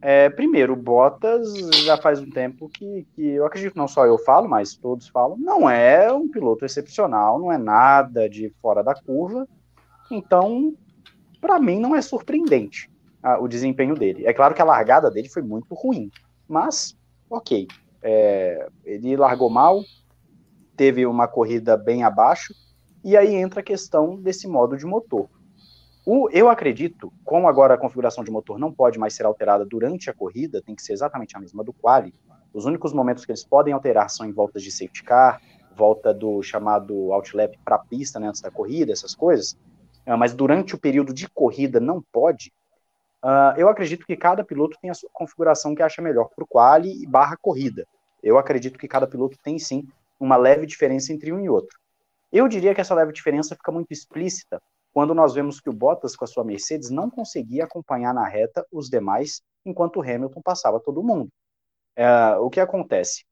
É, primeiro, Bottas já faz um tempo que, que eu acredito não só eu falo, mas todos falam, não é um piloto excepcional, não é nada de fora da curva. Então, para mim, não é surpreendente a, o desempenho dele. É claro que a largada dele foi muito ruim, mas ok. É, ele largou mal, teve uma corrida bem abaixo, e aí entra a questão desse modo de motor. O, eu acredito, como agora a configuração de motor não pode mais ser alterada durante a corrida, tem que ser exatamente a mesma do quali. Os únicos momentos que eles podem alterar são em voltas de safety car, volta do chamado outlap para a pista, né, antes da corrida, essas coisas. É, mas durante o período de corrida não pode. Uh, eu acredito que cada piloto tem a sua configuração que acha melhor para o quali e barra corrida. Eu acredito que cada piloto tem sim uma leve diferença entre um e outro. Eu diria que essa leve diferença fica muito explícita quando nós vemos que o Bottas com a sua Mercedes não conseguia acompanhar na reta os demais, enquanto o Hamilton passava todo mundo. Uh, o que acontece?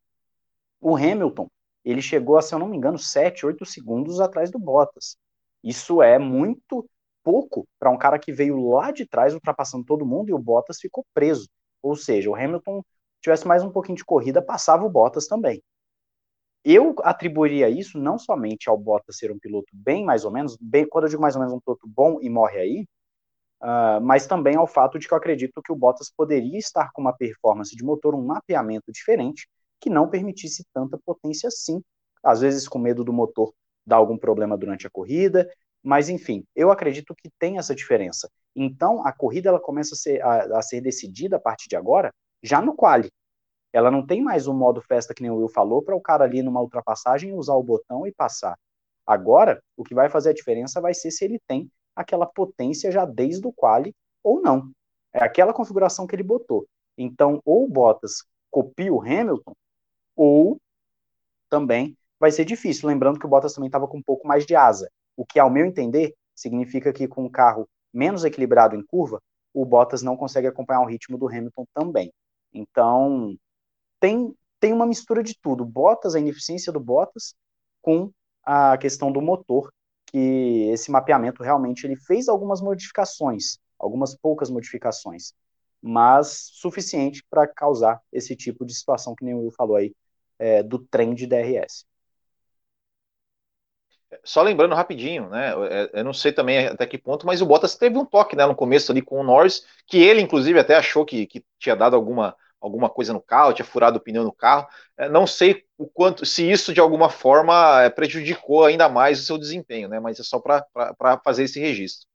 O Hamilton ele chegou a, se eu não me engano, 7, 8 segundos atrás do Bottas. Isso é muito pouco para um cara que veio lá de trás ultrapassando todo mundo e o Bottas ficou preso. Ou seja, o Hamilton tivesse mais um pouquinho de corrida, passava o Bottas também. Eu atribuiria isso não somente ao Bottas ser um piloto bem mais ou menos, bem, quando eu digo mais ou menos um piloto bom e morre aí, uh, mas também ao fato de que eu acredito que o Bottas poderia estar com uma performance de motor, um mapeamento diferente, que não permitisse tanta potência assim, às vezes com medo do motor dar algum problema durante a corrida, mas, enfim, eu acredito que tem essa diferença. Então, a corrida ela começa a ser, a, a ser decidida a partir de agora, já no quali. Ela não tem mais um modo festa que nem o Will falou, para o cara ali numa ultrapassagem usar o botão e passar. Agora, o que vai fazer a diferença vai ser se ele tem aquela potência já desde o quali ou não. É aquela configuração que ele botou. Então, ou Bottas copia o Hamilton, ou também vai ser difícil. Lembrando que o Bottas também estava com um pouco mais de asa o que, ao meu entender, significa que com um carro menos equilibrado em curva, o Bottas não consegue acompanhar o ritmo do Hamilton também. Então, tem, tem uma mistura de tudo. Bottas, a ineficiência do Bottas, com a questão do motor, que esse mapeamento realmente ele fez algumas modificações, algumas poucas modificações. mas suficiente para causar esse tipo de situação que nem o Will falou aí, é, do trem de DRS. Só lembrando rapidinho, né? Eu não sei também até que ponto, mas o Bottas teve um toque né, no começo ali com o Norris, que ele, inclusive, até achou que, que tinha dado alguma, alguma coisa no carro, tinha furado o pneu no carro. É, não sei o quanto, se isso de alguma forma é, prejudicou ainda mais o seu desempenho, né? Mas é só para fazer esse registro.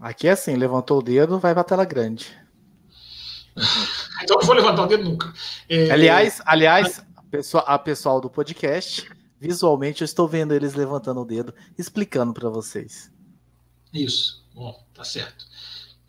Aqui é assim, levantou o dedo, vai para a tela grande. Então não vou levantar o dedo nunca. É... Aliás, aliás, a pessoal do podcast, visualmente eu estou vendo eles levantando o dedo, explicando para vocês. Isso, bom, tá certo.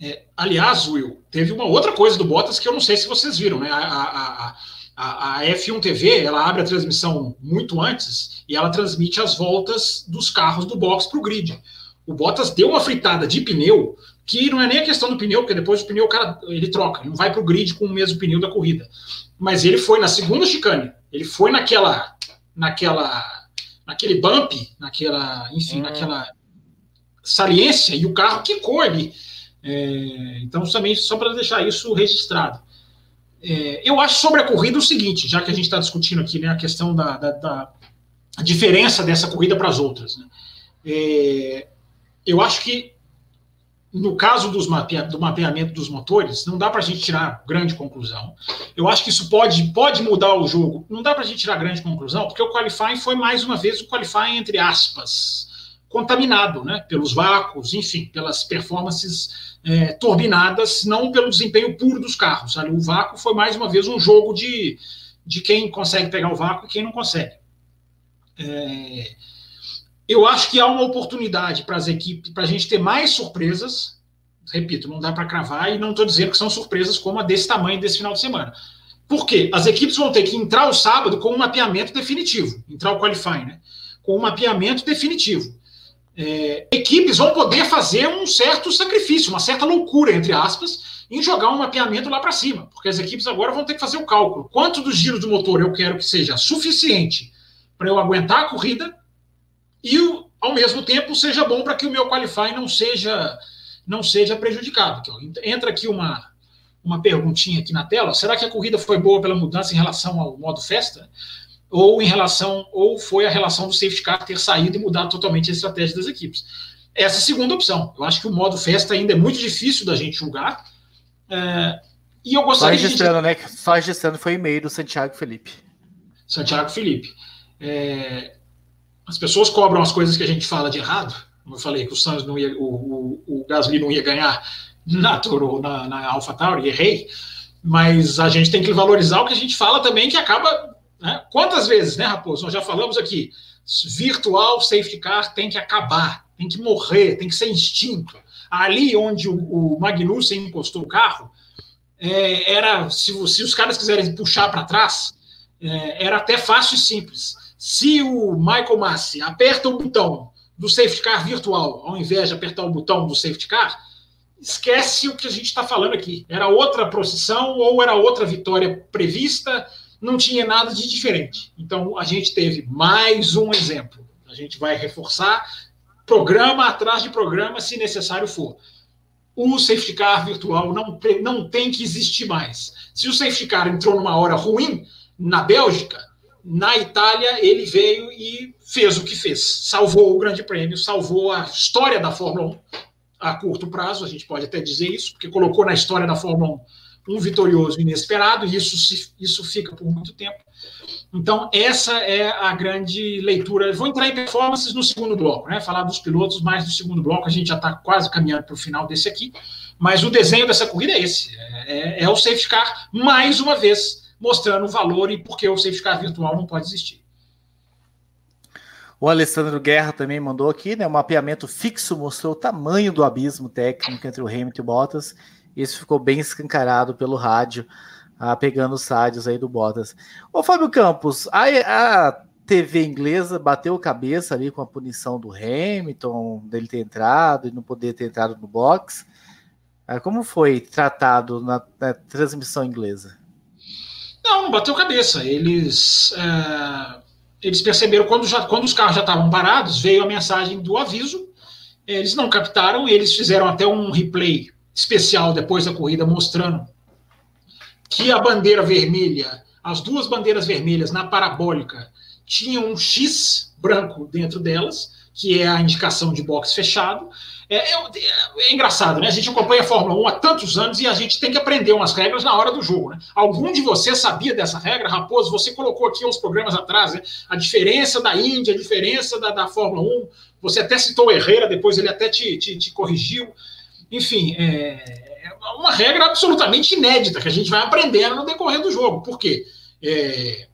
É, aliás, Will, teve uma outra coisa do Bottas que eu não sei se vocês viram, né? A, a, a, a F1 TV ela abre a transmissão muito antes e ela transmite as voltas dos carros do box para o grid. O Bottas deu uma fritada de pneu que não é nem a questão do pneu, porque depois o pneu o cara ele troca, não vai para o grid com o mesmo pneu da corrida. Mas ele foi na segunda chicane, ele foi naquela, naquela, naquele bump, naquela, enfim, hum. naquela saliência e o carro quicou ali. É, então, também só para deixar isso registrado. É, eu acho sobre a corrida o seguinte, já que a gente está discutindo aqui né, a questão da, da, da diferença dessa corrida para as outras. Né? É, eu acho que no caso dos mapea do mapeamento dos motores, não dá para a gente tirar grande conclusão. Eu acho que isso pode, pode mudar o jogo. Não dá para a gente tirar grande conclusão, porque o qualifying foi mais uma vez o qualifying entre aspas contaminado, né, pelos vácuos, enfim, pelas performances é, turbinadas, não pelo desempenho puro dos carros. Ali, o vácuo foi mais uma vez um jogo de, de quem consegue pegar o vácuo e quem não consegue. É, eu acho que há uma oportunidade para as equipes, para a gente ter mais surpresas. Repito, não dá para cravar e não estou dizendo que são surpresas como a desse tamanho desse final de semana. Por quê? As equipes vão ter que entrar o sábado com um mapeamento definitivo, entrar o qualifying, né? Com um mapeamento definitivo. É, equipes vão poder fazer um certo sacrifício, uma certa loucura, entre aspas, em jogar um mapeamento lá para cima, porque as equipes agora vão ter que fazer o cálculo. Quanto dos giros do motor eu quero que seja suficiente para eu aguentar a corrida e, ao mesmo tempo, seja bom para que o meu qualify não seja não seja prejudicado. Entra aqui uma, uma perguntinha aqui na tela. Será que a corrida foi boa pela mudança em relação ao modo festa? Ou em relação, ou foi a relação do safety car ter saído e mudado totalmente a estratégia das equipes? Essa é a segunda opção. Eu acho que o modo festa ainda é muito difícil da gente julgar. É, e eu gostaria Só registrando, de... né? Só registrando foi e-mail do Santiago Felipe. Santiago Felipe. É, as pessoas cobram as coisas que a gente fala de errado. Como eu falei que o Santos não ia, o, o, o Gasly não ia ganhar na Toro, na, na AlphaTauri, errei. Mas a gente tem que valorizar o que a gente fala também, que acaba. Né? Quantas vezes, né, Raposo? Nós já falamos aqui. Virtual safety car tem que acabar, tem que morrer, tem que ser instinto. Ali onde o, o Magnussen encostou o carro, é, era se, se, os caras quiserem puxar para trás, é, era até fácil e simples se o Michael Massi aperta o botão do safety car virtual, ao invés de apertar o botão do safety car, esquece o que a gente está falando aqui. Era outra procissão ou era outra vitória prevista, não tinha nada de diferente. Então a gente teve mais um exemplo. A gente vai reforçar programa atrás de programa, se necessário for. O safety car virtual não, não tem que existir mais. Se o safety car entrou numa hora ruim na Bélgica, na Itália, ele veio e fez o que fez. Salvou o Grande Prêmio, salvou a história da Fórmula 1 a curto prazo, a gente pode até dizer isso, porque colocou na história da Fórmula 1 um vitorioso inesperado, e isso, isso fica por muito tempo. Então, essa é a grande leitura. Vou entrar em performances no segundo bloco, né? Falar dos pilotos mais no segundo bloco, a gente já está quase caminhando para o final desse aqui. Mas o desenho dessa corrida é esse: é, é, é o safety car, mais uma vez, mostrando o valor e por que o safety car virtual não pode existir. O Alessandro Guerra também mandou aqui, né? O mapeamento fixo mostrou o tamanho do abismo técnico entre o Hamilton e o Bottas. Isso ficou bem escancarado pelo rádio, ah, pegando os rádios aí do Bottas. Ô, Fábio Campos, a, a TV inglesa bateu cabeça ali com a punição do Hamilton, dele ter entrado e não poder ter entrado no box. Ah, como foi tratado na, na transmissão inglesa? Não, não bateu cabeça. Eles, é, eles perceberam quando, já, quando os carros já estavam parados, veio a mensagem do aviso Eles não captaram, eles fizeram até um replay especial depois da corrida mostrando que a bandeira vermelha, as duas bandeiras vermelhas na parabólica tinham um X branco dentro delas, que é a indicação de box fechado. É, é, é, engraçado, né? A gente acompanha a Fórmula 1 há tantos anos e a gente tem que aprender umas regras na hora do jogo, né? Algum de vocês sabia dessa regra? Raposo, você colocou aqui uns programas atrás, né? A diferença da Índia, a diferença da, da Fórmula 1. Você até citou o Herrera, depois ele até te, te, te corrigiu. Enfim, é, é uma regra absolutamente inédita que a gente vai aprendendo no decorrer do jogo. Por quê? É,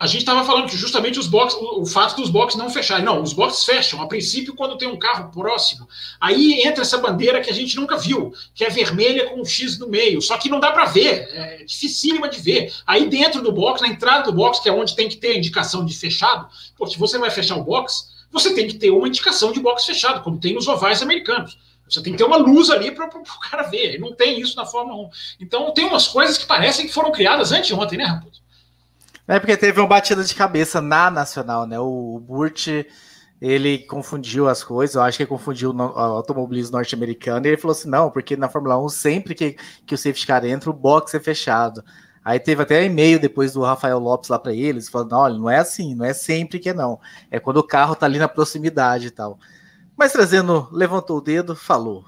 a gente estava falando que justamente os boxes, o, fato dos boxes não fecharem. Não, os boxes fecham, a princípio, quando tem um carro próximo. Aí entra essa bandeira que a gente nunca viu, que é vermelha com um X no meio. Só que não dá para ver, é dificílima de ver. Aí dentro do box, na entrada do box, que é onde tem que ter a indicação de fechado, pô, se você vai fechar o box, você tem que ter uma indicação de box fechado, como tem nos ovais americanos. Você tem que ter uma luz ali para o cara ver. Não tem isso na Fórmula 1. Então tem umas coisas que parecem que foram criadas anteontem, né, Raposo? É porque teve uma batida de cabeça na Nacional, né? O Burt, ele confundiu as coisas, eu acho que ele confundiu o automobilismo norte-americano, e ele falou assim, não, porque na Fórmula 1, sempre que, que o safety car entra, o box é fechado. Aí teve até e-mail depois do Rafael Lopes lá para eles, falando, olha, não é assim, não é sempre que é não. É quando o carro tá ali na proximidade e tal. Mas trazendo, levantou o dedo, falou.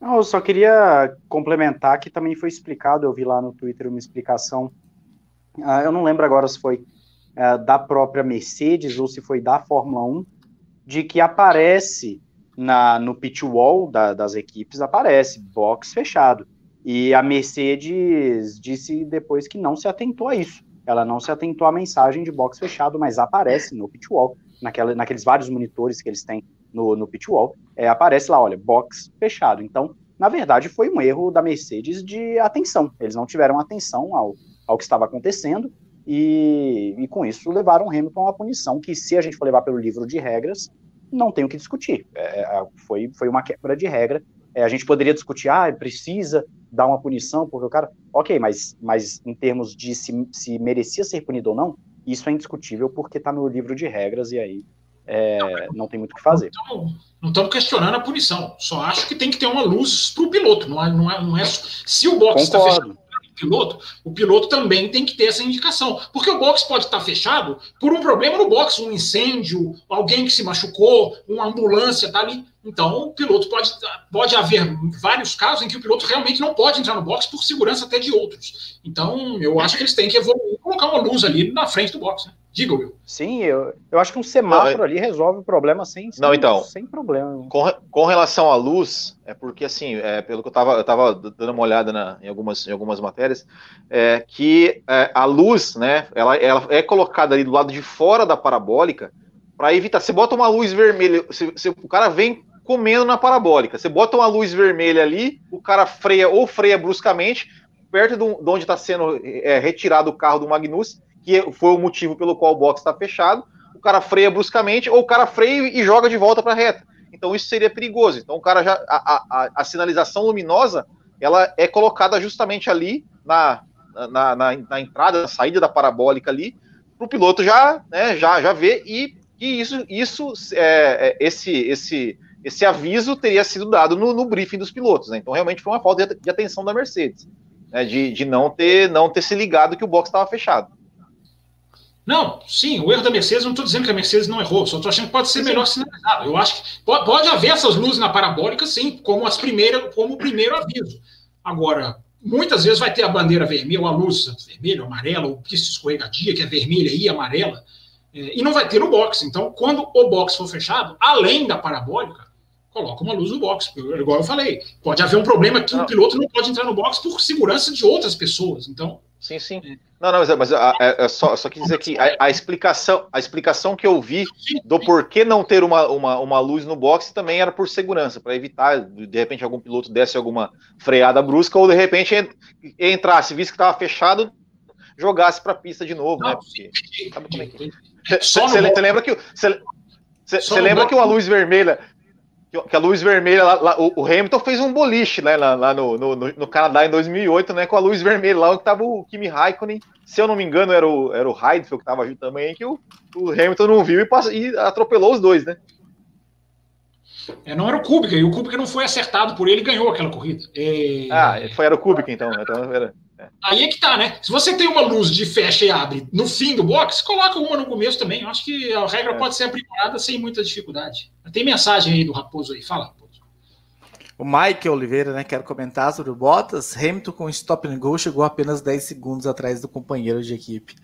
Não, eu só queria complementar que também foi explicado, eu vi lá no Twitter uma explicação Uh, eu não lembro agora se foi uh, da própria Mercedes ou se foi da Fórmula 1, de que aparece na, no pit wall da, das equipes, aparece box fechado. E a Mercedes disse depois que não se atentou a isso. Ela não se atentou à mensagem de box fechado, mas aparece no pit wall, naquela, naqueles vários monitores que eles têm no, no pit wall, é, aparece lá, olha, box fechado. Então, na verdade, foi um erro da Mercedes de atenção. Eles não tiveram atenção ao, ao que estava acontecendo, e, e, com isso levaram o Hamilton a uma punição que, se a gente for levar pelo livro de regras, não tem o que discutir. É, é, foi, foi uma quebra de regra. É, a gente poderia discutir, ah, precisa dar uma punição, porque o cara. Ok, mas, mas em termos de se, se merecia ser punido ou não, isso é indiscutível porque está no livro de regras e aí é, não tem muito o que fazer. Não estamos questionando a punição, só acho que tem que ter uma luz para o piloto. Não é, não, é, não é, se o box está fechado piloto, o piloto também tem que ter essa indicação. Porque o box pode estar fechado por um problema no box, um incêndio, alguém que se machucou, uma ambulância está ali. Então, o piloto pode, pode haver vários casos em que o piloto realmente não pode entrar no box por segurança até de outros. Então, eu acho que eles têm que evoluir, colocar uma luz ali na frente do box. Né? Diga, Will. Sim, eu, eu acho que um semáforo não, é- ali resolve o problema sem, não, então, sem problema. Com, com relação à luz, é porque, assim, é, pelo que eu estava eu tava dando uma olhada na, em, algumas, em algumas matérias, é, que é, a luz, né, ela, ela é colocada ali do lado de fora da parabólica para evitar. Você bota uma luz vermelha, se, se, o cara vem comendo na parabólica, você bota uma luz vermelha ali, o cara freia ou freia bruscamente, perto do, de onde está sendo é, retirado o carro do Magnus que foi o motivo pelo qual o box está fechado, o cara freia bruscamente, ou o cara freia e joga de volta para a reta. Então isso seria perigoso. Então o cara já. A, a, a, sinalização luminosa ela é colocada justamente ali na, na, na, na entrada, na saída da parabólica ali, para o piloto já, né, já, já ver e, e isso, isso é, é, esse, esse, esse aviso teria sido dado no, no briefing dos pilotos. Né? Então realmente foi uma falta de, atenção da Mercedes. Né, de, de não ter não ter se ligado que o box estava fechado. Não, sim, o erro da Mercedes, não estou dizendo que a Mercedes não errou, só estou achando que pode ser melhor sinalizado. Eu acho que pode, pode haver essas luzes na parabólica, sim, como as primeiras, como o primeiro aviso. Agora, muitas vezes vai ter a bandeira vermelha, ou a luz vermelha, ou amarela, ou pista escorregadia, que é vermelha e amarela, é, e não vai ter no box. Então, quando o box for fechado, além da parabólica, coloca uma luz no box, igual eu falei. Pode haver um problema que o piloto não pode entrar no box por segurança de outras pessoas. Então, Sim, sim. Não, não, mas, mas a, é, é só, só quis dizer que a, a, explicação, a explicação que eu vi do porquê não ter uma, uma, uma luz no boxe também era por segurança, para evitar, de repente, algum piloto desse alguma freada brusca ou de repente entrasse, visse que estava fechado, jogasse para a pista de novo, né? não, né? Porque, sabe como é que Você lembra que você lembra que uma luz vermelha que a luz vermelha, lá, lá, o Hamilton fez um boliche né, lá, lá no, no, no, Canadá em 2008, né, com a luz vermelha lá, onde estava o Kimi Raikkonen, se eu não me engano era o, era o Heidfeld que estava junto também, que o, o Hamilton não viu e, passou, e atropelou os dois, né? É, não era o Kubica, e o Kubica não foi acertado por ele e ganhou aquela corrida. É... Ah, foi, era o Kubica então. então era... Aí é que tá, né? Se você tem uma luz de fecha e abre no fim do box, coloca uma no começo também. Eu acho que a regra é. pode ser aprimorada sem muita dificuldade. Tem mensagem aí do Raposo aí, fala. O Mike Oliveira, né, quero comentar sobre o Bottas. Hamilton com stop and go chegou apenas 10 segundos atrás do companheiro de equipe.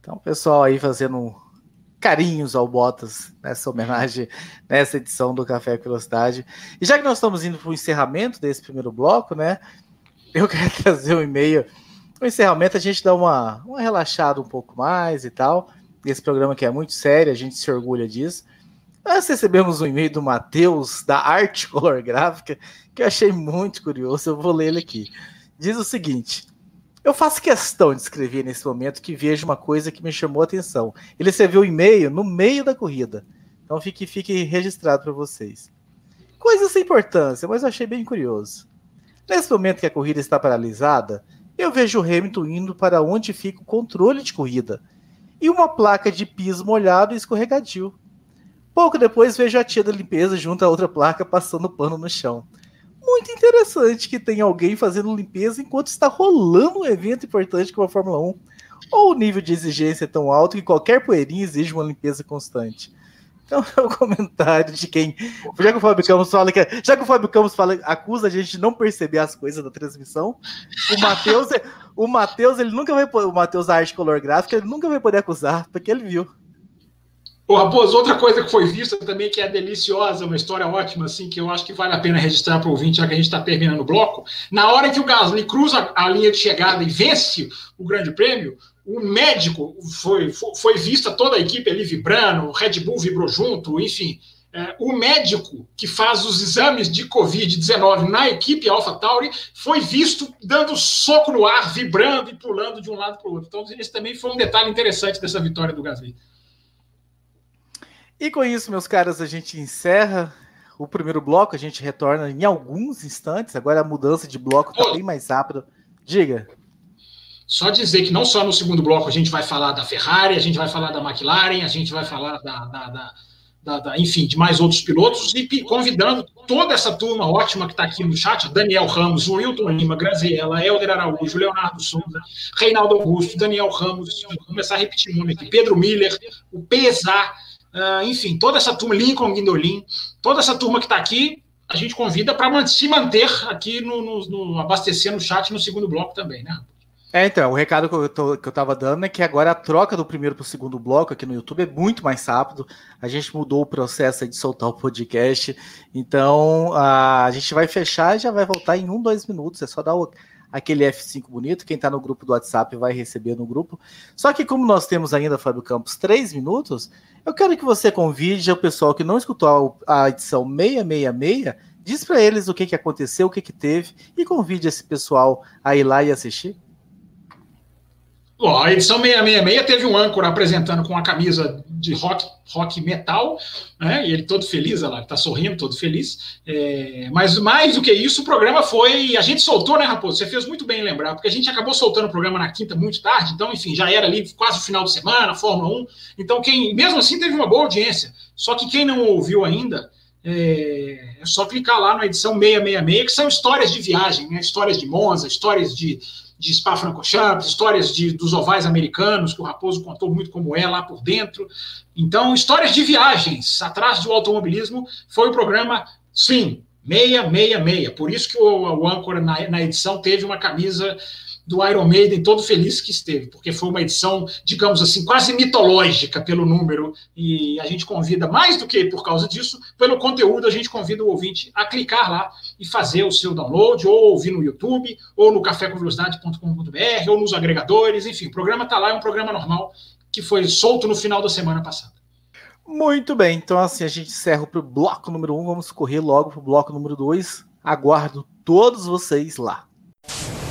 Então, pessoal aí fazendo carinhos ao Bottas nessa homenagem, nessa edição do Café Velocidade. E já que nós estamos indo para o encerramento desse primeiro bloco, né, eu quero trazer um e-mail. No encerramento, a gente dá uma, uma relaxada um pouco mais e tal. Esse programa que é muito sério, a gente se orgulha disso. Nós recebemos um e-mail do Matheus, da Arte Color Gráfica, que eu achei muito curioso. Eu vou ler ele aqui. Diz o seguinte: Eu faço questão de escrever nesse momento que vejo uma coisa que me chamou a atenção. Ele recebeu o e-mail no meio da corrida. Então fique, fique registrado para vocês. Coisa sem importância, mas eu achei bem curioso. Nesse momento que a corrida está paralisada, eu vejo o Hamilton indo para onde fica o controle de corrida e uma placa de piso molhado e escorregadio. Pouco depois vejo a tia da limpeza junto a outra placa passando pano no chão. Muito interessante que tem alguém fazendo limpeza enquanto está rolando um evento importante como a Fórmula 1. Ou o nível de exigência é tão alto que qualquer poeirinha exige uma limpeza constante. Então é o comentário de quem. Já que o Fábio Campos fala que. Já que o Fábio Campos fala, acusa a gente de não perceber as coisas da transmissão. O Matheus, o Matheus, ele nunca vai O Matheus arte color gráfica, ele nunca vai poder acusar, porque ele viu. Ô, Raposo, outra coisa que foi vista também que é deliciosa, uma história ótima, assim, que eu acho que vale a pena registrar para o ouvinte, já que a gente está terminando o bloco. Na hora que o Gasly cruza a linha de chegada e vence o Grande Prêmio, o médico foi, foi vista toda a equipe ali vibrando, o Red Bull vibrou junto, enfim. É, o médico que faz os exames de Covid-19 na equipe AlphaTauri foi visto dando soco no ar, vibrando e pulando de um lado para o outro. Então, esse também foi um detalhe interessante dessa vitória do Gasly. E com isso, meus caras, a gente encerra o primeiro bloco. A gente retorna em alguns instantes. Agora a mudança de bloco está bem mais rápido. Diga. Só dizer que não só no segundo bloco a gente vai falar da Ferrari, a gente vai falar da McLaren, a gente vai falar da, da, da, da, da enfim, de mais outros pilotos e convidando toda essa turma ótima que está aqui no chat, Daniel Ramos, Wilton Lima, Graziella, Helder Araújo, Leonardo Souza, Reinaldo Augusto, Daniel Ramos, vou começar a repetir o nome aqui, Pedro Miller, o PESA, Uh, enfim, toda essa turma, Lincoln Guindolin, toda essa turma que está aqui, a gente convida para se manter aqui no, no, no, chat no segundo bloco também, né? É, então, o recado que eu, tô, que eu tava dando é que agora a troca do primeiro para o segundo bloco aqui no YouTube é muito mais rápido. A gente mudou o processo de soltar o podcast. Então, a, a gente vai fechar e já vai voltar em um, dois minutos. É só dar o, aquele F5 bonito. Quem está no grupo do WhatsApp vai receber no grupo. Só que como nós temos ainda, Fábio Campos, três minutos, eu quero que você convide o pessoal que não escutou a edição 666, diz para eles o que, que aconteceu, o que, que teve, e convide esse pessoal a ir lá e assistir. Bom, a edição 666 teve um âncora apresentando com a camisa de rock, rock metal, né? E ele todo feliz, olha lá, tá sorrindo, todo feliz. É, mas mais do que isso, o programa foi. A gente soltou, né, Raposo? Você fez muito bem em lembrar, porque a gente acabou soltando o programa na quinta muito tarde, então, enfim, já era ali quase o final de semana, Fórmula 1. Então, quem, mesmo assim, teve uma boa audiência. Só que quem não ouviu ainda, é, é só clicar lá na edição 666, que são histórias de viagem, né? Histórias de Monza, histórias de de Spa-Francorchamps, histórias de, dos ovais americanos, que o Raposo contou muito como é lá por dentro. Então, histórias de viagens atrás do automobilismo foi o programa, sim, 666. Por isso que o, o âncora na, na edição teve uma camisa do Iron Maiden todo feliz que esteve, porque foi uma edição, digamos assim, quase mitológica pelo número, e a gente convida, mais do que por causa disso, pelo conteúdo, a gente convida o ouvinte a clicar lá e fazer o seu download, ou ouvir no YouTube, ou no cafécomvelocidade.com.br, ou nos agregadores, enfim, o programa está lá, é um programa normal que foi solto no final da semana passada. Muito bem, então assim a gente encerra para o bloco número 1, um, vamos correr logo para o bloco número 2. Aguardo todos vocês lá.